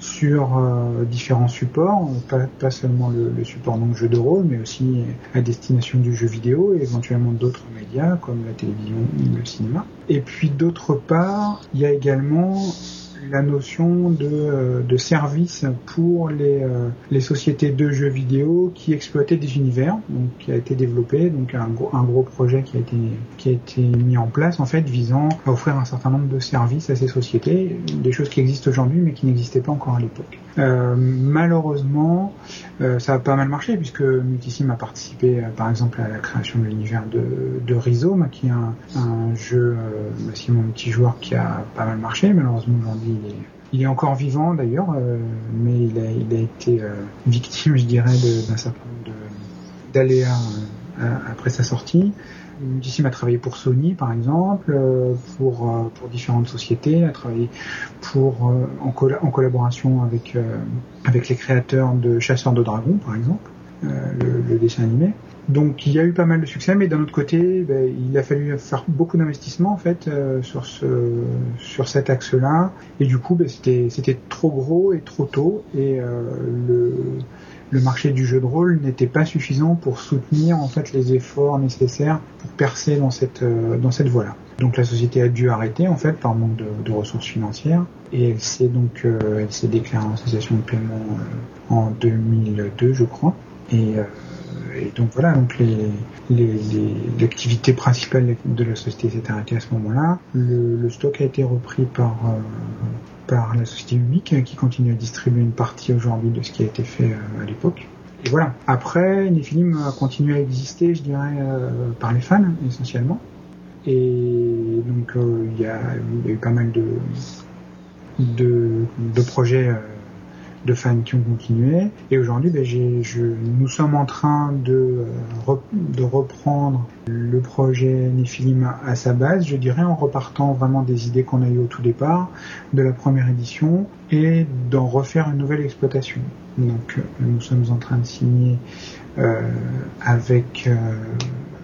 sur euh, différents supports, pas, pas seulement le, le, support donc jeu de rôle, mais aussi à destination du jeu vidéo et éventuellement d'autres médias comme la télévision ou le cinéma. Et puis d'autre part, il y a également la notion de, euh, service pour les, euh, les sociétés de jeux vidéo qui exploitaient des univers, donc qui a été développé, donc un gros, un gros projet qui a été qui a été mis en place en fait visant à offrir un certain nombre de services à ces sociétés, des choses qui existent aujourd'hui mais qui n'existaient pas encore à l'époque. Euh, malheureusement, euh, ça a pas mal marché puisque Multisim a participé euh, par exemple à la création de l'univers de, Rhizome, qui est un, jeu massivement multijoueur qui a pas mal marché. Malheureusement aujourd'hui il est, il est encore vivant d'ailleurs, mais il a, il a été victime, je dirais, d'un certain nombre d'aléas après sa sortie. Multisim a travaillé pour Sony, par exemple, euh, pour, euh, pour différentes sociétés, a travaillé euh, en, collaboration avec, les créateurs de Chasseurs de Dragons, par exemple, le, dessin animé. Donc il y a eu pas mal de succès, mais d'un autre côté, ben, il a fallu faire beaucoup d'investissements en fait sur ce sur cet axe-là, et du coup, ben, c'était trop gros et trop tôt, et le le marché du jeu de rôle n'était pas suffisant pour soutenir en fait les efforts nécessaires pour percer dans cette euh, dans cette voie-là. Donc la société a dû arrêter en fait par manque de, ressources financières et elle s'est donc euh, elle s'est déclarée en association de paiement euh, en 2002 je crois et, et donc voilà donc l'activité principale de la société s'est arrêtée à ce moment-là. Le, stock a été repris par euh, par la société unique qui continue à distribuer une partie aujourd'hui de ce qui a été fait euh, à l'époque. Et voilà. Après, Nephilim a continué à exister, je dirais, euh, par les fans essentiellement. Et donc il y, a, eu pas mal de de, projets de fans qui ont continué. Et aujourd'hui, ben, nous sommes en train de, euh, de reprendre le projet Nephilim à sa base, je dirais, en repartant vraiment des idées qu'on a eues au tout départ de la première édition et d'en refaire une nouvelle exploitation. Donc, euh, nous sommes en train de signer euh, avec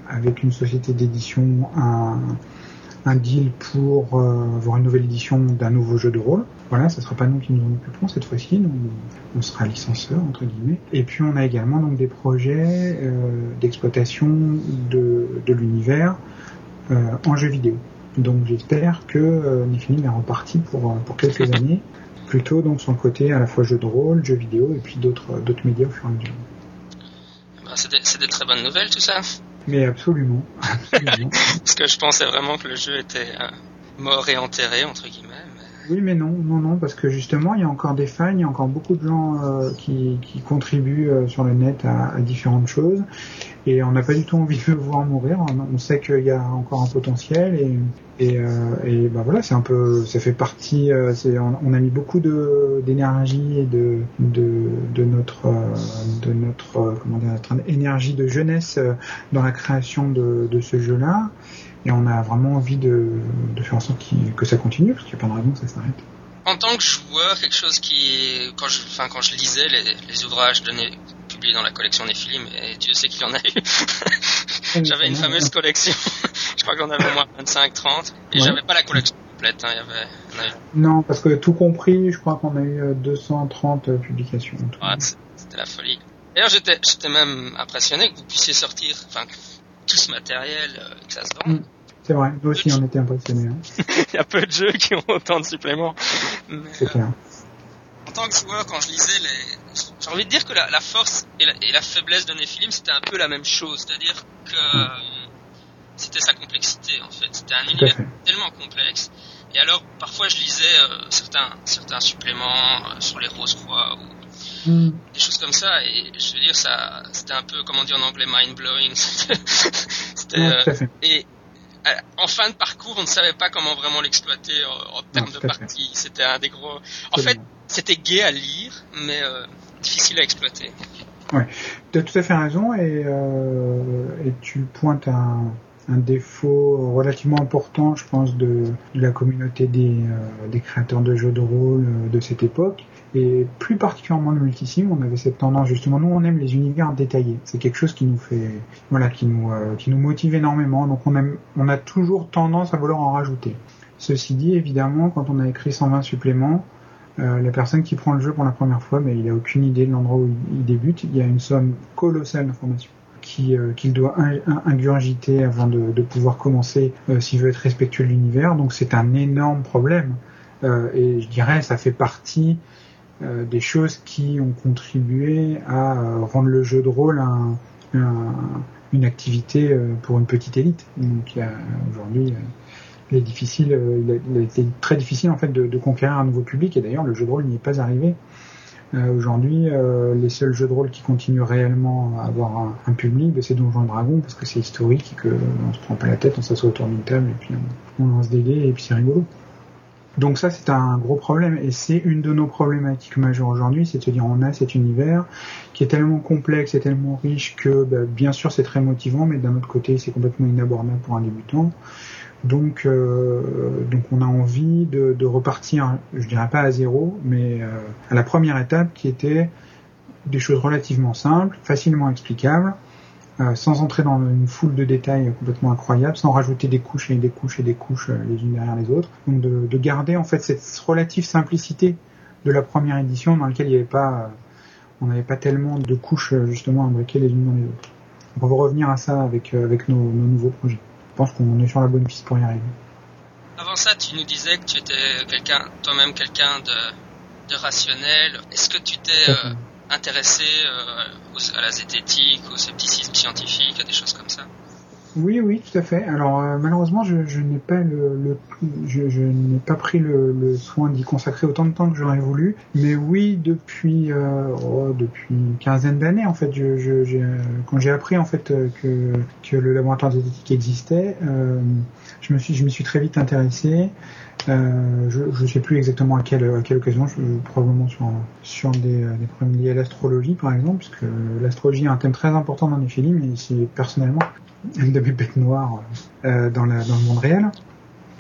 avec une société d'édition un deal pour avoir une nouvelle édition d'un nouveau jeu de rôle. Voilà, ce sera pas nous qui nous en occuperons cette fois-ci, on sera licencieur entre guillemets. Et puis on a également donc des projets euh, d'exploitation de, de l'univers euh, en jeu vidéo. Donc j'espère que euh, est reparti pour, euh, pour quelques années, plutôt donc le côté à la fois jeu de rôle, jeu vidéo et puis d'autres d'autres médias au fur et à mesure. Bah, c'est des, très bonnes nouvelles tout ça. Mais absolument, absolument. Parce que je pensais vraiment que le jeu était mort et enterré, entre guillemets. Oui, mais non, non, non, parce que justement, il y a encore des fans, il y a encore beaucoup de gens euh, qui, contribuent euh, sur le net à, différentes choses, et on n'a pas du tout envie de le voir mourir. On, sait qu'il y a encore un potentiel, et ben voilà, c'est un peu, ça fait partie. on, a mis beaucoup d'énergie et de notre de notre comment dire, énergie de jeunesse dans la création de ce jeu-là. Et on a vraiment envie de, de faire en sorte que ça continue, parce qu'il n'y a pas de raison que ça s'arrête. En tant que joueur, quelque chose qui, quand je, enfin, quand je lisais les, les ouvrages donnés, publiés dans la collection des films, et Dieu sait qu'il y en a eu, j'avais une fameuse collection. je crois qu'on avait au moins 25-30, et Ouais. j'avais pas la collection complète. Hein, il y avait, on avait- Non, parce que tout compris, je crois qu'on a eu euh, 230 euh, publications. en tout. ouais, c'était la folie. D'ailleurs, j'étais, même impressionné que vous puissiez sortir, enfin, tout ce matériel, euh, que ça se vende. Mm. C'est vrai, nous aussi on était impressionnés, hein. il y a peu de jeux qui ont autant de suppléments. Mais, c'est clair. en tant que joueur, quand je lisais les, j'ai envie de dire que la, la force et la, et la faiblesse de Nephilim, c'était un peu la même chose, c'est-à-dire que euh, c'était sa complexité en fait. C'était un Tout univers fait. tellement complexe. Et alors, parfois, je lisais euh, certains certains suppléments euh, sur les rose croix ou Mm. des choses comme ça, et je veux dire, ça, c'était un peu, comment dire en anglais, mind blowing. C'était, Ouais, euh, et en fin de parcours, on ne savait pas comment vraiment l'exploiter en, en termes de partie. C'était un des gros. En fait, c'était gai à lire, mais euh, difficile à exploiter. Tu as tout à fait raison et, euh, et tu pointes un, un défaut relativement important, je pense, de, de la communauté des, euh, des créateurs de jeux de rôle euh, de cette époque. Et plus particulièrement le multisim, on avait cette tendance justement. Nous, on aime les univers détaillés. C'est quelque chose qui nous fait, voilà, qui nous, euh, qui nous motive énormément. Donc, on aime, on a toujours tendance à vouloir en rajouter. Ceci dit, évidemment, quand on a écrit 120 suppléments, euh, la personne qui prend le jeu pour la première fois, mais il a aucune idée de l'endroit où il, débute. Il y a une somme colossale d'informations euh, qu'il doit in- in- ingurgiter avant de, de pouvoir commencer s'il veut être respectueux de l'univers. Donc c'est un énorme problème. Et je dirais ça fait partie des choses qui ont contribué à euh, rendre le jeu de rôle un, un- une activité euh, pour une petite élite. Donc aujourd'hui euh, il est difficile, euh, il, a, été très difficile en fait de, de conquérir un nouveau public et d'ailleurs le jeu de rôle n'y est pas arrivé. Euh, Aujourd'hui, euh, les seuls jeux de rôle qui continuent réellement à avoir un, public, ben, c'est Donjons et Dragons parce que c'est historique et que euh, on se prend pas la tête, on s'assoit autour d'une table et puis on, on lance des dés et puis c'est rigolo. Donc ça c'est un gros problème et c'est une de nos problématiques majeures aujourd'hui, c'est de se dire on a cet univers qui est tellement complexe et tellement riche que ben, bien sûr c'est très motivant mais d'un autre côté c'est complètement inabordable pour un débutant. Donc, euh, donc on a envie de, de repartir, je dirais pas à zéro, mais euh, à la première étape qui était des choses relativement simples, facilement explicables, euh, sans entrer dans une foule de détails complètement incroyables, sans rajouter des couches et des couches et des couches euh, les unes derrière les autres. Donc de, de garder en fait cette relative simplicité de la première édition dans laquelle il n'y avait pas, euh, on n'avait pas tellement de couches justement imbriquées les unes dans les autres. On va revenir à ça avec, avec nos, nos nouveaux projets. Je pense qu'on est sur la bonne piste pour y arriver. Avant ça, tu nous disais que tu étais quelqu'un, toi-même quelqu'un de, de rationnel. Est-ce que tu t'es euh, intéressé euh, à la zététique, au scepticisme scientifique, à des choses comme ça Oui, oui, tout à fait. Alors euh, malheureusement, je, n'ai pas le, le- je, n'ai pas pris le, soin d'y consacrer autant de temps que j'aurais voulu. Mais oui, depuis euh, oh, depuis une quinzaine d'années, en fait, quand j'ai appris en fait que le laboratoire zététique existait, je me suis je m'y suis très vite intéressé. Euh, je ne sais plus exactement à quelle, occasion, je, probablement sur, des, euh, des problèmes liés à l'astrologie par exemple, puisque l'astrologie est un thème très important dans les films et c'est personnellement une de mes bêtes noires euh, dans, le monde réel.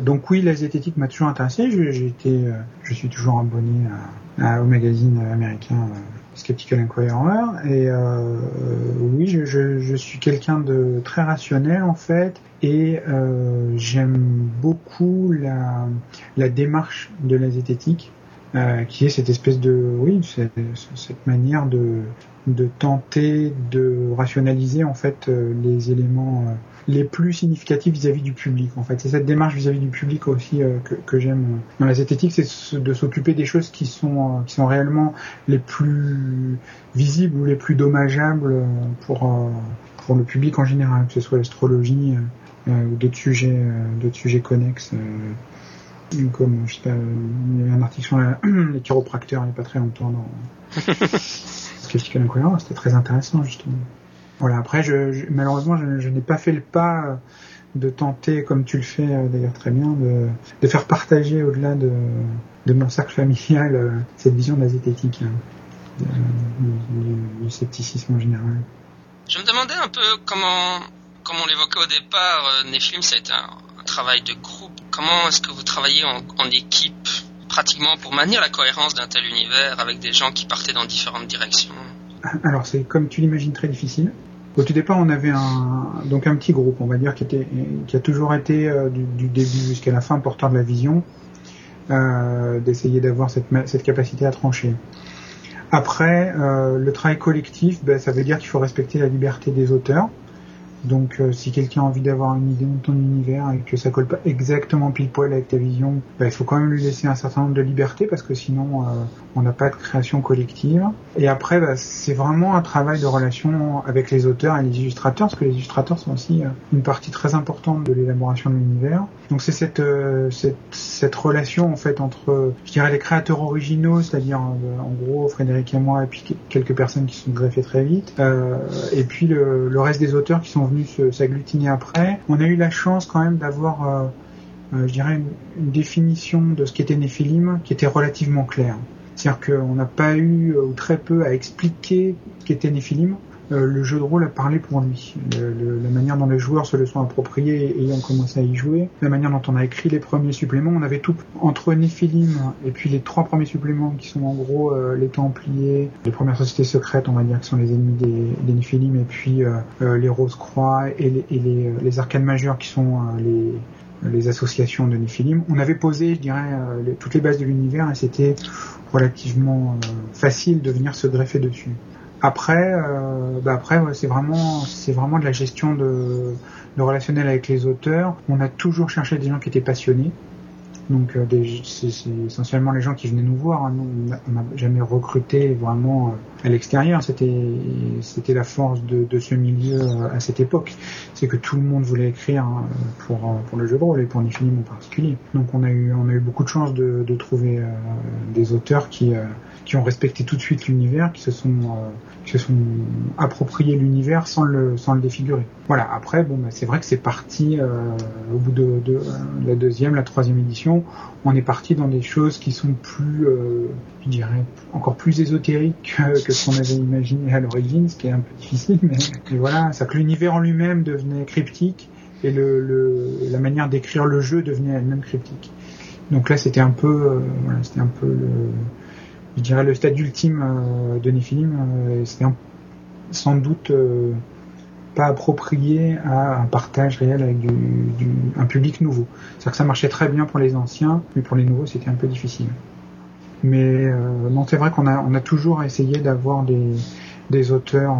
Donc oui, la zététique m'a toujours intéressé. Je, je suis toujours abonné au magazine américain Skeptical Inquirer. Et euh, oui, je, suis quelqu'un de très rationnel en fait. Et euh, j'aime beaucoup la, démarche de la zététique, euh, qui est cette espèce de, oui, cette, manière de, de tenter de rationaliser en fait les éléments les plus significatifs vis-à-vis du public. En fait, c'est cette démarche vis-à-vis du public aussi euh, que, j'aime dans la zététique, c'est ce- de s'occuper des choses qui sont euh, qui sont réellement les plus visibles ou les plus dommageables euh, pour euh, pour le public en général, que ce soit l'astrologie euh, euh, ou d'autres sujets euh, d'autres sujets connexes. euh, comme je sais pas, euh, il y avait un article sur les chiropracteurs il n'y a pas très longtemps dans Skeptical Inquirer, c'était très intéressant justement. Voilà, après, malheureusement, je, n'ai pas fait le pas euh, de tenter, comme tu le fais euh, d'ailleurs très bien, de, faire partager au-delà de, mon cercle familial euh, cette vision de la zététique, hein, de- du, du scepticisme en général. Je me demandais un peu comment, comme on l'évoquait au départ, a été un, un travail de groupe. Comment est-ce que vous travaillez en, en équipe, pratiquement pour maintenir la cohérence d'un tel univers avec des gens qui partaient dans différentes directions? Alors, c'est comme tu l'imagines très difficile. Au tout départ, on avait un donc un petit groupe, on va dire, qui a toujours été euh, du, début jusqu'à la fin porteur de la vision, euh, d'essayer d'avoir cette capacité à trancher. Après, euh, le travail collectif, ben, ça veut dire qu'il faut respecter la liberté des auteurs. Donc, euh, si quelqu'un a envie d'avoir une idée de ton univers et que ça colle pas exactement pile poil avec ta vision, ben, il faut quand même lui laisser un certain nombre de libertés parce que sinon, euh, on n'a pas de création collective. Et après, bah, c'est vraiment un travail de relation avec les auteurs et les illustrateurs, parce que les illustrateurs sont aussi euh, une partie très importante de l'élaboration de l'univers. Donc c'est cette, euh, cette cette relation en fait entre, je dirais, les créateurs originaux, c'est-à-dire en gros Frédéric et moi, et puis que- quelques personnes qui sont greffées très vite, et puis le, le reste des auteurs qui sont venus s'agglutiner après. On a eu la chance quand même d'avoir euh, euh, une, une définition de ce qu'était Néphilim qui était relativement claire. C'est-à-dire qu'on n'a pas eu, euh, ou très peu, à expliquer ce qu'était Néphilim. Euh, le jeu de rôle a parlé pour lui. La manière dont les joueurs se le sont appropriés ayant commencé à y jouer, la manière dont on a écrit les premiers suppléments, on avait tout entre Néphilim et puis les trois premiers suppléments qui sont en gros euh, les Templiers, les premières sociétés secrètes, on va dire, qui sont les ennemis des, des Néphilim, et puis euh, les Rose-Croix et les, et les, les arcanes majeures qui sont les associations de Néphilim. On avait posé, je dirais, toutes les bases de l'univers et c'était relativement facile de venir se greffer dessus. Après, euh, bah après, c'est vraiment, c'est vraiment de la gestion de, de relationnel avec les auteurs. On a toujours cherché des gens qui étaient passionnés. Donc, euh, c'est essentiellement les gens qui venaient nous voir. hein. On n'a- jamais recruté vraiment euh, à l'extérieur. C'était, c'était la force de, ce milieu à cette époque. C'est que tout le monde voulait écrire hein, pour pour le jeu de rôle et pour Niflim en particulier. Donc, on a eu on a eu beaucoup de chance de, trouver des auteurs qui qui ont respecté tout de suite l'univers, qui se sont euh, appropriés l'univers sans le défigurer. Voilà. Après, bon, bah, c'est vrai que c'est parti euh, au bout de, euh, la deuxième, la troisième édition, on est parti dans des choses qui sont plus, je dirais, encore plus ésotériques que, ce qu'on avait imaginé à l'origine, ce qui est un peu difficile, mais, mais voilà, ça que l'univers en lui-même devenait cryptique et la manière d'écrire le jeu devenait elle-même cryptique. Donc là, c'était un peu, voilà, c'était un peu le, je dirais le stade ultime euh, de Nephilim. euh, un- sans doute euh, pas approprié à un partage réel avec un public nouveau. C'est-à-dire que ça marchait très bien pour les anciens, mais pour les nouveaux c'était un peu difficile. Mais non, c'est vrai qu'on a toujours essayé d'avoir des auteurs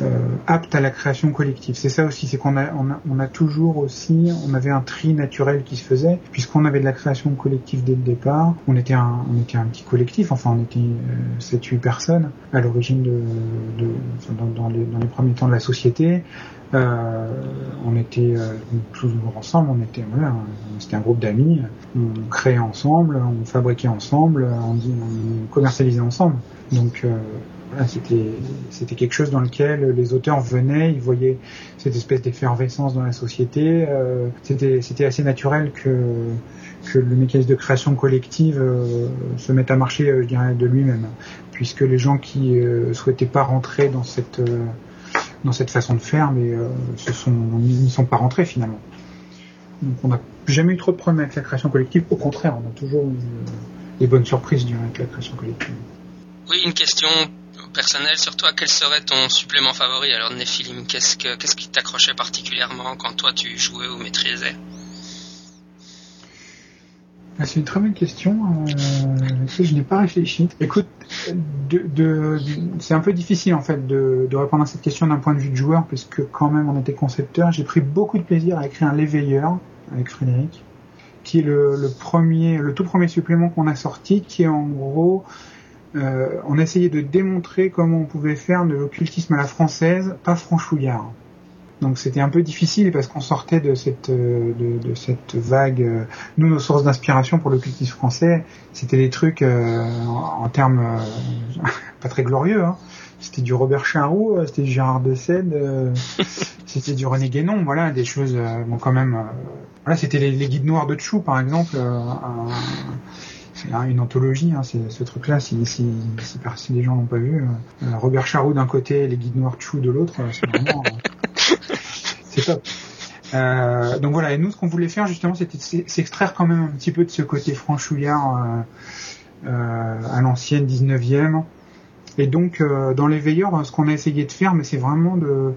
euh, aptes à la création collective. C'est ça aussi, c'est qu'on a, on a, on a toujours aussi, on avait un tri naturel qui se faisait, puisqu'on avait de la création collective dès le départ. On était un, on était un petit collectif, enfin on était euh, 7-8 personnes à l'origine de, de dans, dans, les, dans les premiers temps de la société. Euh, on était euh, toujours ensemble, on était voilà, c'était un groupe d'amis, on créait ensemble, on fabriquait ensemble, on, on commercialisait ensemble. Donc euh, c'était quelque chose dans lequel les auteurs venaient, ils voyaient cette espèce d'effervescence dans la société. Euh, c'était assez naturel que le mécanisme de création collective euh, se mette à marcher, euh, de lui-même, puisque les gens qui euh, souhaitaient pas rentrer dans cette façon de faire, mais sont n'y sont pas rentrés finalement. Donc on n'a jamais eu trop de problèmes avec la création collective. Au contraire, on a toujours eu des bonnes surprises du avec la création collective. Oui, une question personnelle sur toi. Quel serait ton supplément favori alors Nephilim Qu'est-ce que qu'est-ce qui t'accrochait particulièrement quand toi tu jouais ou maîtrisais Ah, C'est une très bonne question. Euh, je n'ai pas réfléchi. Écoute, c'est un peu difficile en fait de, répondre à cette question d'un point de vue de joueur, puisque quand même on était concepteur. J'ai pris beaucoup de plaisir à écrire un l'éveilleur avec Frédéric, qui est le tout premier supplément qu'on a sorti, qui est en gros, euh, on a essayé de démontrer comment on pouvait faire de l'occultisme à la française, pas franchouillard. Donc c'était un peu difficile parce qu'on sortait de cette euh, de, de cette vague. euh, nous, nos sources d'inspiration pour l'occultisme français, c'était des trucs euh, en, en termes euh, pas très glorieux. Hein. C'était du Robert Charroux, c'était du Gérard de Sède, c'était du René Guénon, voilà, des choses bon quand même. voilà, c'était les, les guides noirs de Tchou par exemple. un- c'est un- une anthologie, hein, ce truc-là. Si, si, si, si les gens l'ont pas vu, euh, euh, Robert Charroux d'un côté, les guides noirs de Chou de l'autre, euh, c'est vraiment, c'est top. Donc voilà, et nous, ce qu'on voulait faire justement, c'était s'extraire quand même un petit peu de ce côté franchouillard à l'ancienne 19e. Et donc, dans les veilleurs, ce qu'on a essayé de faire, mais c'est vraiment de,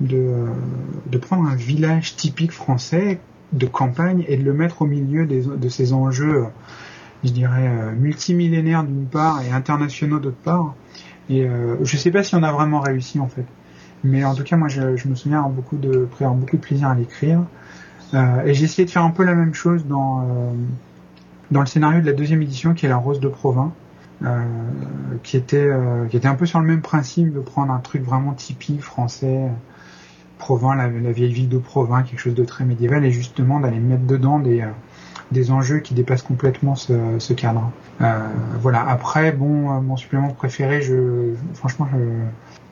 de, prendre un village typique français de campagne et de le mettre au milieu de ces enjeux, je dirais, euh, multimillénaires d'une part et internationaux d'autre part. Et euh, je sais pas si on a vraiment réussi en fait. Mais en tout cas, moi, je, me souviens avoir beaucoup de, avoir beaucoup de plaisir à l'écrire. Euh, et j'ai essayé de faire un peu la même chose dans, euh, dans le scénario de la deuxième édition, qui est La Rose de Provins, euh, qui, était, euh, qui était un peu sur le même principe de prendre un truc vraiment typique français, Provins, la, la vieille ville de Provins, quelque chose de très médiéval, et justement d'aller mettre dedans des, des enjeux qui dépassent complètement ce, ce cadre. Euh, voilà. Après, bon, euh, mon supplément préféré, je, franchement,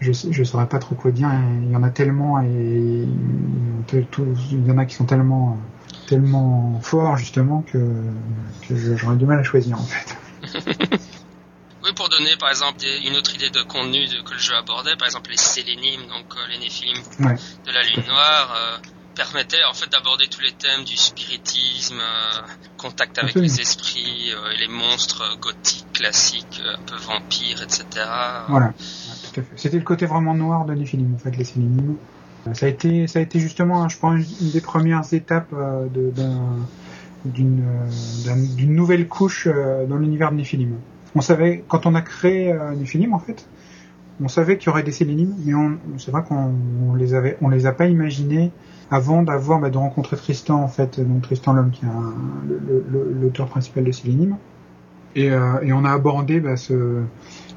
je, je, je saurais pas trop quoi dire. Il y en a tellement et il y en a qui sont tellement, tellement forts justement que, j'aurais du mal à choisir en fait. Oui, pour donner par exemple des- une autre idée de contenu de- que le jeu abordait, par exemple les sélénimes, donc euh, les néphilim Ouais. de la lune noire, euh, permettaient en fait d'aborder tous les thèmes du spiritisme, euh, contact avec Absolument. les esprits, euh, les monstres euh, gothiques, classiques, un peu vampires, etc. Voilà, Ouais, tout à fait. C'était le côté vraiment noir de Nephilim, en fait, les Sélénimes. Ça a été, ça a été justement, je pense, une des premières étapes d'une d'un- d'une nouvelle couche dans l'univers de Nephilim. On savait, quand on a créé Nephilim, en fait, on savait qu'il y aurait des Sélénimes, mais on, c'est vrai qu'on on les avait, on les a pas imaginés avant d'avoir, bah, de rencontrer Tristan, en fait, donc Tristan l'homme qui est l'auteur principal de Sélénim. Et, euh, et on a abordé bah, euh,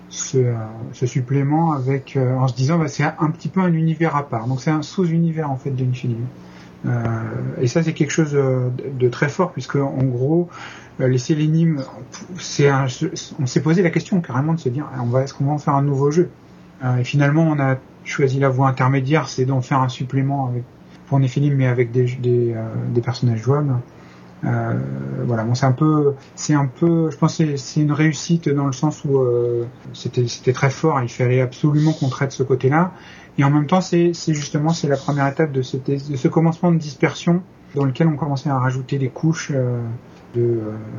ce supplément avec euh, en se disant bah, c'est un, petit peu un univers à part. Donc c'est un sous-univers en fait de et ça c'est quelque chose de, très fort puisque en gros les Sélénimes, c'est on s'est posé la question carrément de se dire on va est-ce qu'on va en faire un nouveau jeu? Et finalement on a choisi la voie intermédiaire, c'est d'en faire un supplément avec pour mais avec des des, euh, personnages jouables. Euh, voilà, bon, c'est un peu, c'est un peu, je pense, c'est une réussite dans le sens où euh, c'était, très fort. Il fallait absolument qu'on traite ce côté-là, et en même temps, c'est, justement, c'est la première étape de, ce commencement de dispersion dans lequel on commençait à rajouter des couches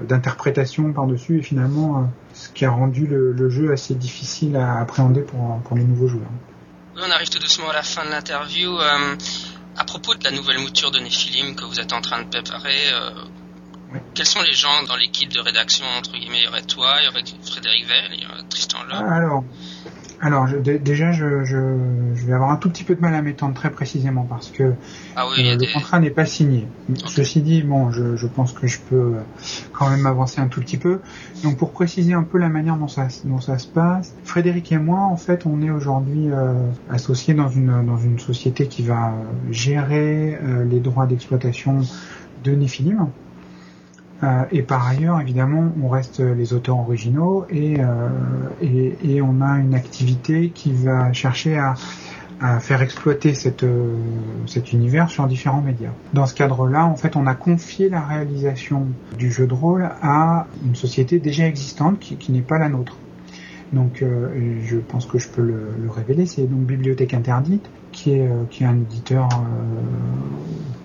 d'interprétation par-dessus, et finalement, ce qui a rendu le, jeu assez difficile à appréhender pour, pour les nouveaux joueurs. On arrive tout doucement à la fin de l'interview. À propos de la nouvelle mouture de Nephilim que vous êtes en train de préparer, euh, Oui. quels sont les gens dans l'équipe de rédaction entre guillemets? Il y aurait toi, il y aurait Frédéric Vell, il y aurait Tristan. Alors, alors je- déjà, je, je, je vais avoir un tout petit peu de mal à m'étendre très précisément parce que Ah oui, Euh, des... le contrat n'est pas signé. Ceci dit, bon, je, pense que je peux euh, quand même avancer un tout petit peu. Donc, pour préciser un peu la manière dont ça, dont ça se passe, Frédéric et moi, en fait, on est aujourd'hui euh, associés dans une dans une société qui va gérer euh, les droits d'exploitation de Nephilim. Euh, et par ailleurs, évidemment, on reste les auteurs originaux et, euh, on a une activité qui va chercher à, faire exploiter euh, cet univers sur différents médias. Dans ce cadre-là, en fait, on a confié la réalisation du jeu de rôle à une société déjà existante qui, n'est pas la nôtre. Donc, je pense que je peux le, le révéler. C'est donc Bibliothèque Interdite, qui est, un éditeur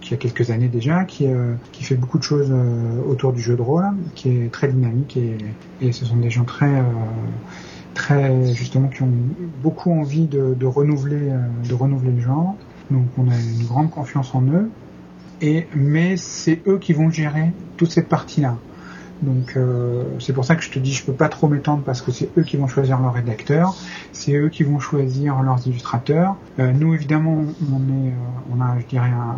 qui a quelques années déjà, qui, euh, qui fait beaucoup de choses euh, autour du jeu de rôle, qui est très dynamique et, et ce sont des gens très euh, très justement qui ont beaucoup envie de, de renouveler de renouveler le genre. Donc on a une grande confiance en eux. Et mais c'est eux qui vont gérer toute cette partie-là. Donc c'est pour ça que je te dis je peux pas trop m'étendre parce que c'est eux qui vont choisir leurs rédacteurs, c'est eux qui vont choisir leurs illustrateurs. Nous évidemment on est on a je dirais un,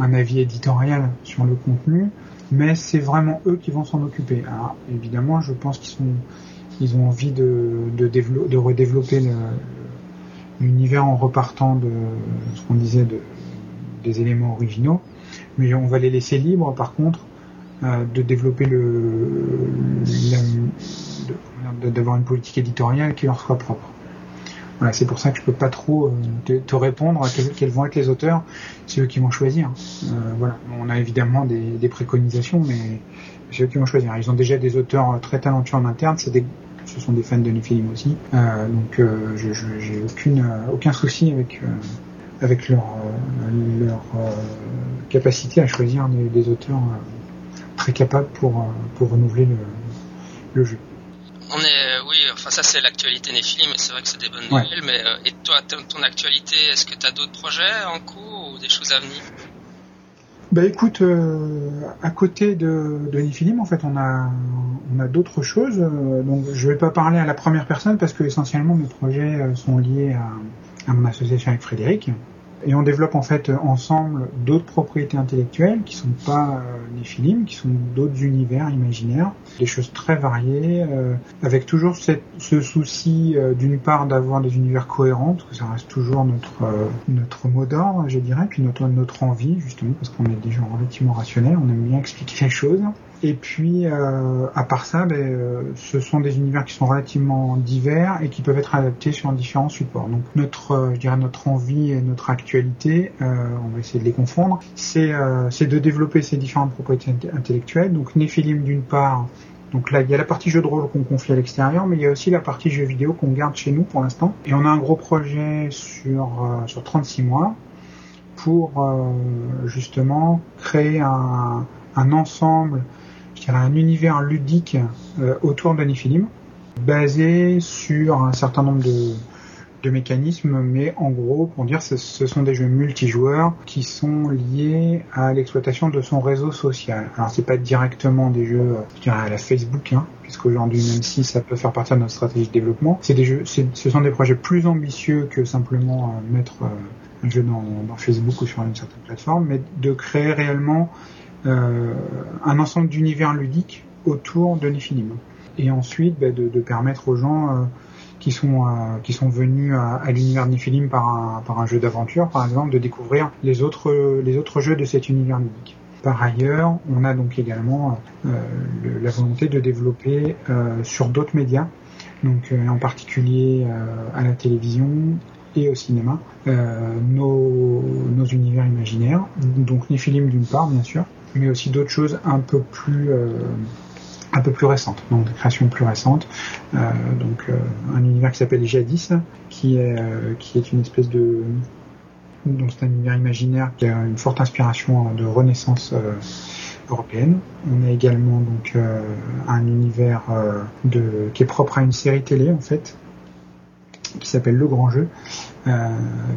un avis éditorial sur le contenu, mais c'est vraiment eux qui vont s'en occuper. Alors évidemment je pense qu'ils ont envie de de, dévelop- de redévelopper l'univers en repartant de ce qu'on disait de des éléments originaux, mais on va les laisser libres par contre euh, de développer le, d'avoir une politique éditoriale qui leur soit propre. C'est pour ça que je peux pas trop euh, te, répondre à quels, vont être les auteurs, c'est eux qui vont choisir. Euh, voilà, on a évidemment des, préconisations, mais c'est eux qui vont choisir. Ils ont déjà des auteurs très talentueux en interne, ce sont des fans de Nephilim aussi, euh, donc euh, je, j'ai aucune, euh, aucun souci avec euh, avec leur euh, leur euh, capacité à choisir des, auteurs euh, très capables pour euh, pour renouveler le, le jeu. On est, oui, enfin ça c'est l'actualité Nephilim, c'est vrai que c'est des bonnes Ouais. nouvelles, mais euh, et toi, ton, actualité, est-ce que tu as d'autres projets en cours ou des choses à venir? Bah écoute, euh, à côté de, de Nephilim, en fait, on a on a d'autres choses. euh, donc je vais pas parler à la première personne parce que essentiellement mes projets sont liés à, à mon association avec Frédéric. Et on développe en fait euh, ensemble d'autres propriétés intellectuelles qui sont pas euh, Nephilim, qui sont d'autres univers imaginaires, des choses très variées, euh, avec toujours ce souci d'une part d'avoir des univers cohérents, parce que ça reste toujours notre notre mot d'ordre, je dirais, puis notre notre envie justement, parce qu'on est des gens relativement rationnels, on aime bien expliquer les choses. Et puis, euh, à part ça, ben, euh, ce sont des univers qui sont relativement divers et qui peuvent être adaptés sur différents supports. Donc, notre, euh, je dirais, notre envie et notre actualité, euh, on va essayer de les confondre, c'est euh, de développer ces différentes propriétés int- intellectuelles. Donc, Nephilim d'une part. Donc là, il y a la partie jeu de rôle qu'on confie à l'extérieur, mais il y a aussi la partie jeu vidéo qu'on garde chez nous pour l'instant. Et on a un gros projet sur sur 36 mois pour justement créer un, un ensemble un univers ludique euh, autour de Nephilim, basé sur un certain nombre de, mécanismes, mais en gros, pour dire, ce, ce sont des jeux multijoueurs qui sont liés à l'exploitation de son réseau social. Alors, c'est pas directement des jeux, euh, à la Facebook, hein, puisqu'aujourd'hui, même si ça peut faire partie de notre stratégie de développement, c'est des jeux, ce sont des projets plus ambitieux que simplement euh, mettre un jeu dans, Facebook ou sur une certaine plateforme, mais de créer réellement un ensemble d'univers ludiques autour de Nephilim. Et ensuite, bah, de, de permettre aux gens euh, qui sont euh, qui sont venus à, à l'univers Nephilim par un par un jeu d'aventure, par exemple, de découvrir les autres les autres jeux de cet univers ludique. Par ailleurs, on a donc également euh, la volonté de développer euh, sur d'autres médias, donc euh, en particulier euh, à la télévision et au cinéma, euh, nos, nos univers imaginaires, donc Nephilim d'une part bien sûr, mais aussi d'autres choses un peu plus euh, un peu plus récentes, donc des créations plus récentes, euh, donc euh, un univers qui s'appelle Jadis, qui est qui est une espèce de donc c'est un univers imaginaire qui a une forte inspiration de Renaissance européenne. On a également donc euh, un univers de qui est propre à une série télé en fait, qui s'appelle Le Grand Jeu,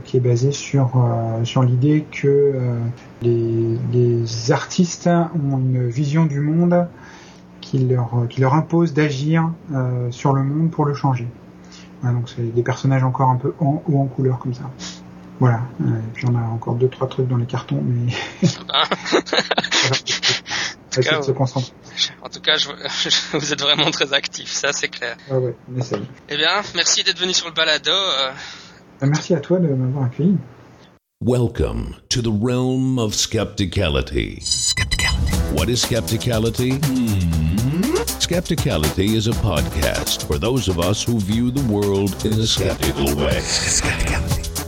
qui est basé sur euh, sur l'idée que euh, les, les artistes ont une vision du monde qui leur qui leur impose d'agir euh, sur le monde pour le changer. Donc c'est des personnages encore un peu en ou en couleur comme ça. Voilà. Euh, et puis on a encore deux trois trucs dans les cartons, mais Ah. de se concentrer. en tout cas, je, je- vous êtes vraiment très actif, ça c'est clair. Ouais, ouais. Eh bien, merci d'être venu sur le balado. euh, Euh, Merci à toi de m'avoir accueilli. Welcome to the realm of skepticality. Skepticality. What is skepticality? Hmm. Skepticality is a podcast for those of us who view the world in a skeptical way.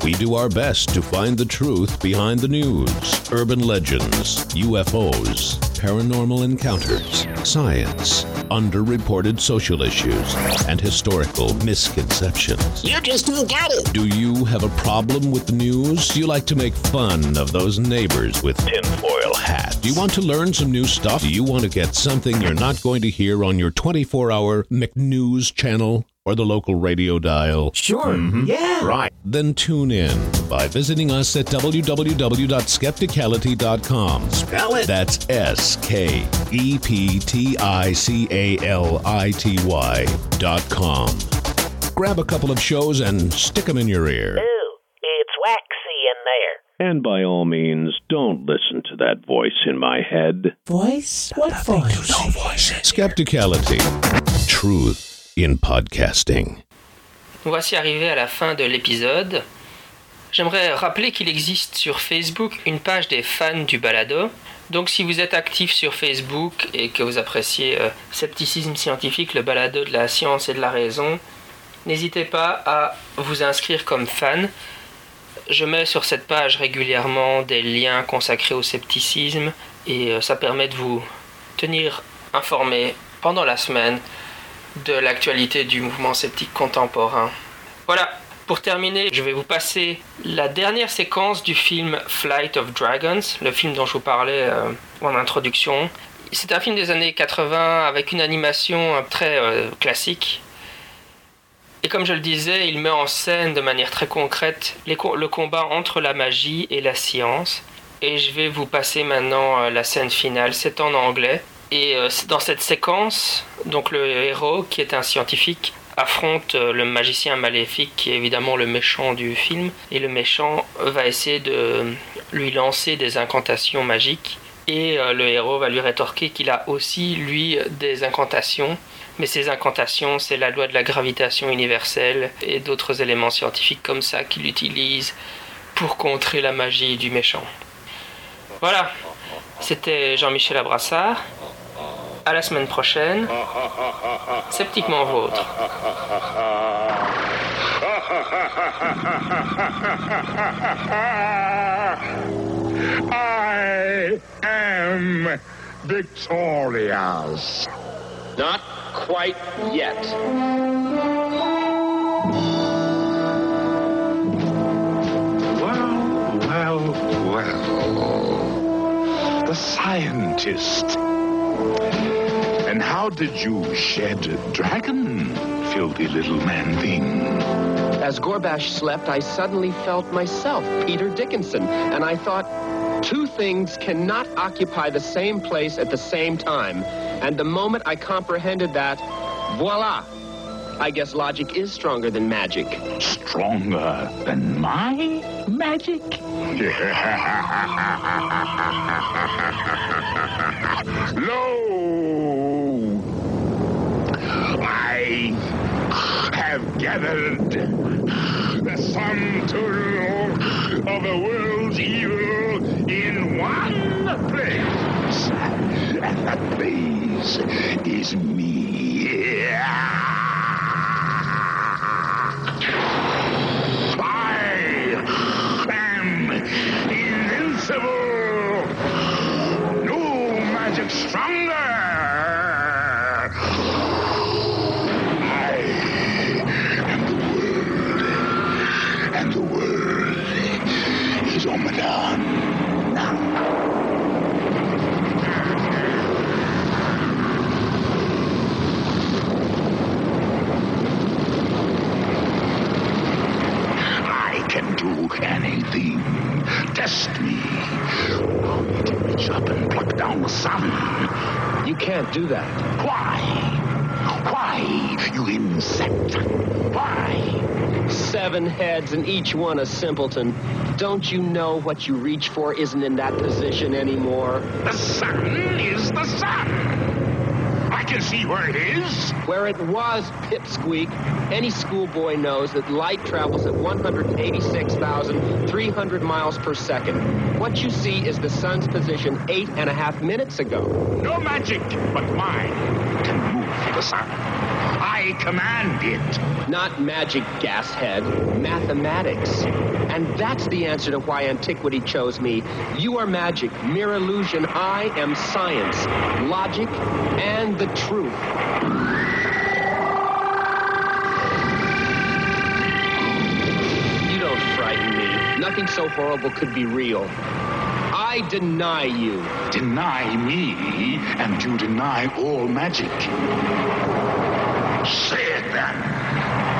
We do our best to find the truth behind the news, urban legends, UFOs, paranormal encounters, science, underreported social issues, and historical misconceptions. You just don't get it. Do you have a problem with the news? You like to make fun of those neighbors with tinfoil hats? Do you want to learn some new stuff? Do you want to get something you're not going to hear on your 24 hour McNews channel or the local radio dial? Sure. Mm-hmm. Yeah. Right. Then tune in by visiting us at www.skepticality.com. Spell it. That's S K E P T I C A L I T Y dot com. Grab a couple of shows and stick them in your ear. Ooh, it's waxy in there. And by all means, don't listen to that voice in my head. Voice? What voice? No voice. Skepticality. Truth in podcasting. Voici arrivés à la fin de l'épisode. J'aimerais rappeler qu'il existe sur Facebook une page des fans du balado. Donc si vous êtes actif sur Facebook et que vous appréciez euh, Scepticisme scientifique, le balado de la science et de la raison, n'hésitez pas à vous inscrire comme fan. Je mets sur cette page régulièrement des liens consacrés au scepticisme et euh, ça permet de vous tenir informé pendant la semaine de l'actualité du mouvement sceptique contemporain. Voilà, pour terminer, je vais vous passer la dernière séquence du film Flight of Dragons, le film dont je vous parlais euh, en introduction. C'est un film des années 80 avec une animation euh, très euh, classique. Et comme je le disais, il met en scène de manière très concrète le combat entre la magie et la science. Et je vais vous passer maintenant la scène finale. C'est en anglais. Et euh, dans cette séquence, donc le héros, qui est un scientifique, affronte euh, le magicien maléfique, qui est évidemment le méchant du film. Et le méchant va essayer de lui lancer des incantations magiques. Et euh, le héros va lui rétorquer qu'il a aussi, lui, des incantations. Mais ces incantations, c'est la loi de la gravitation universelle et d'autres éléments scientifiques comme ça qu'il utilise pour contrer la magie du méchant. Voilà, c'était Jean-Michel Abrassard. À la semaine prochaine. Sceptiquement vôtre. I am victorious. Not quite yet. Well, well, well. The scientist. And how did you shed dragon, filthy little man thing? As Gorbash slept, I suddenly felt myself, Peter Dickinson, and I thought, two things cannot occupy the same place at the same time. And the moment I comprehended that, voila! I guess logic is stronger than magic. Stronger than my magic? Lo! Gathered the sum total of the world's evil in one place. And that place is me. Each one a simpleton. Don't you know what you reach for isn't in that position anymore? The sun is the sun. I can see where it is. Where it was, Pipsqueak. Any schoolboy knows that light travels at 186,300 miles per second. What you see is the sun's position eight and a half minutes ago. No magic, but mine can move the sun. I command it. Not magic, gashead. Mathematics. And that's the answer to why antiquity chose me. You are magic, mere illusion. I am science, logic, and the truth. You don't frighten me. Nothing so horrible could be real. I deny you. Deny me, and you deny all magic. Say it then.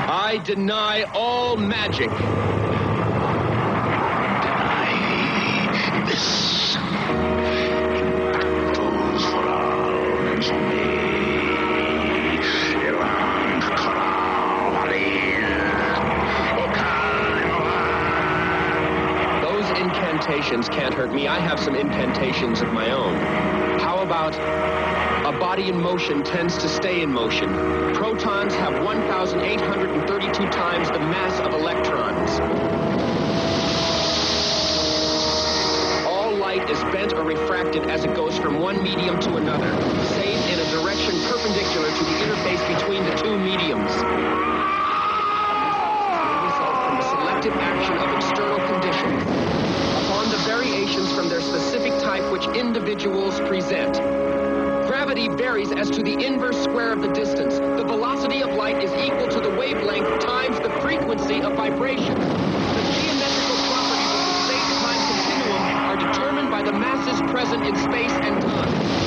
I deny all magic. Deny this. Those incantations can't hurt me. I have some incantations of my own. How about body in motion tends to stay in motion? Protons have 1,832 times the mass of electrons. All light is bent or refracted as it goes from one medium to another, save in a direction perpendicular to the interface between the two mediums. Action of external conditions upon the variations from their specific type which individuals present. Gravity varies as to the inverse square of the distance. The velocity of light is equal to the wavelength times the frequency of vibration. The geometrical properties of the space-time continuum are determined by the masses present in space and time.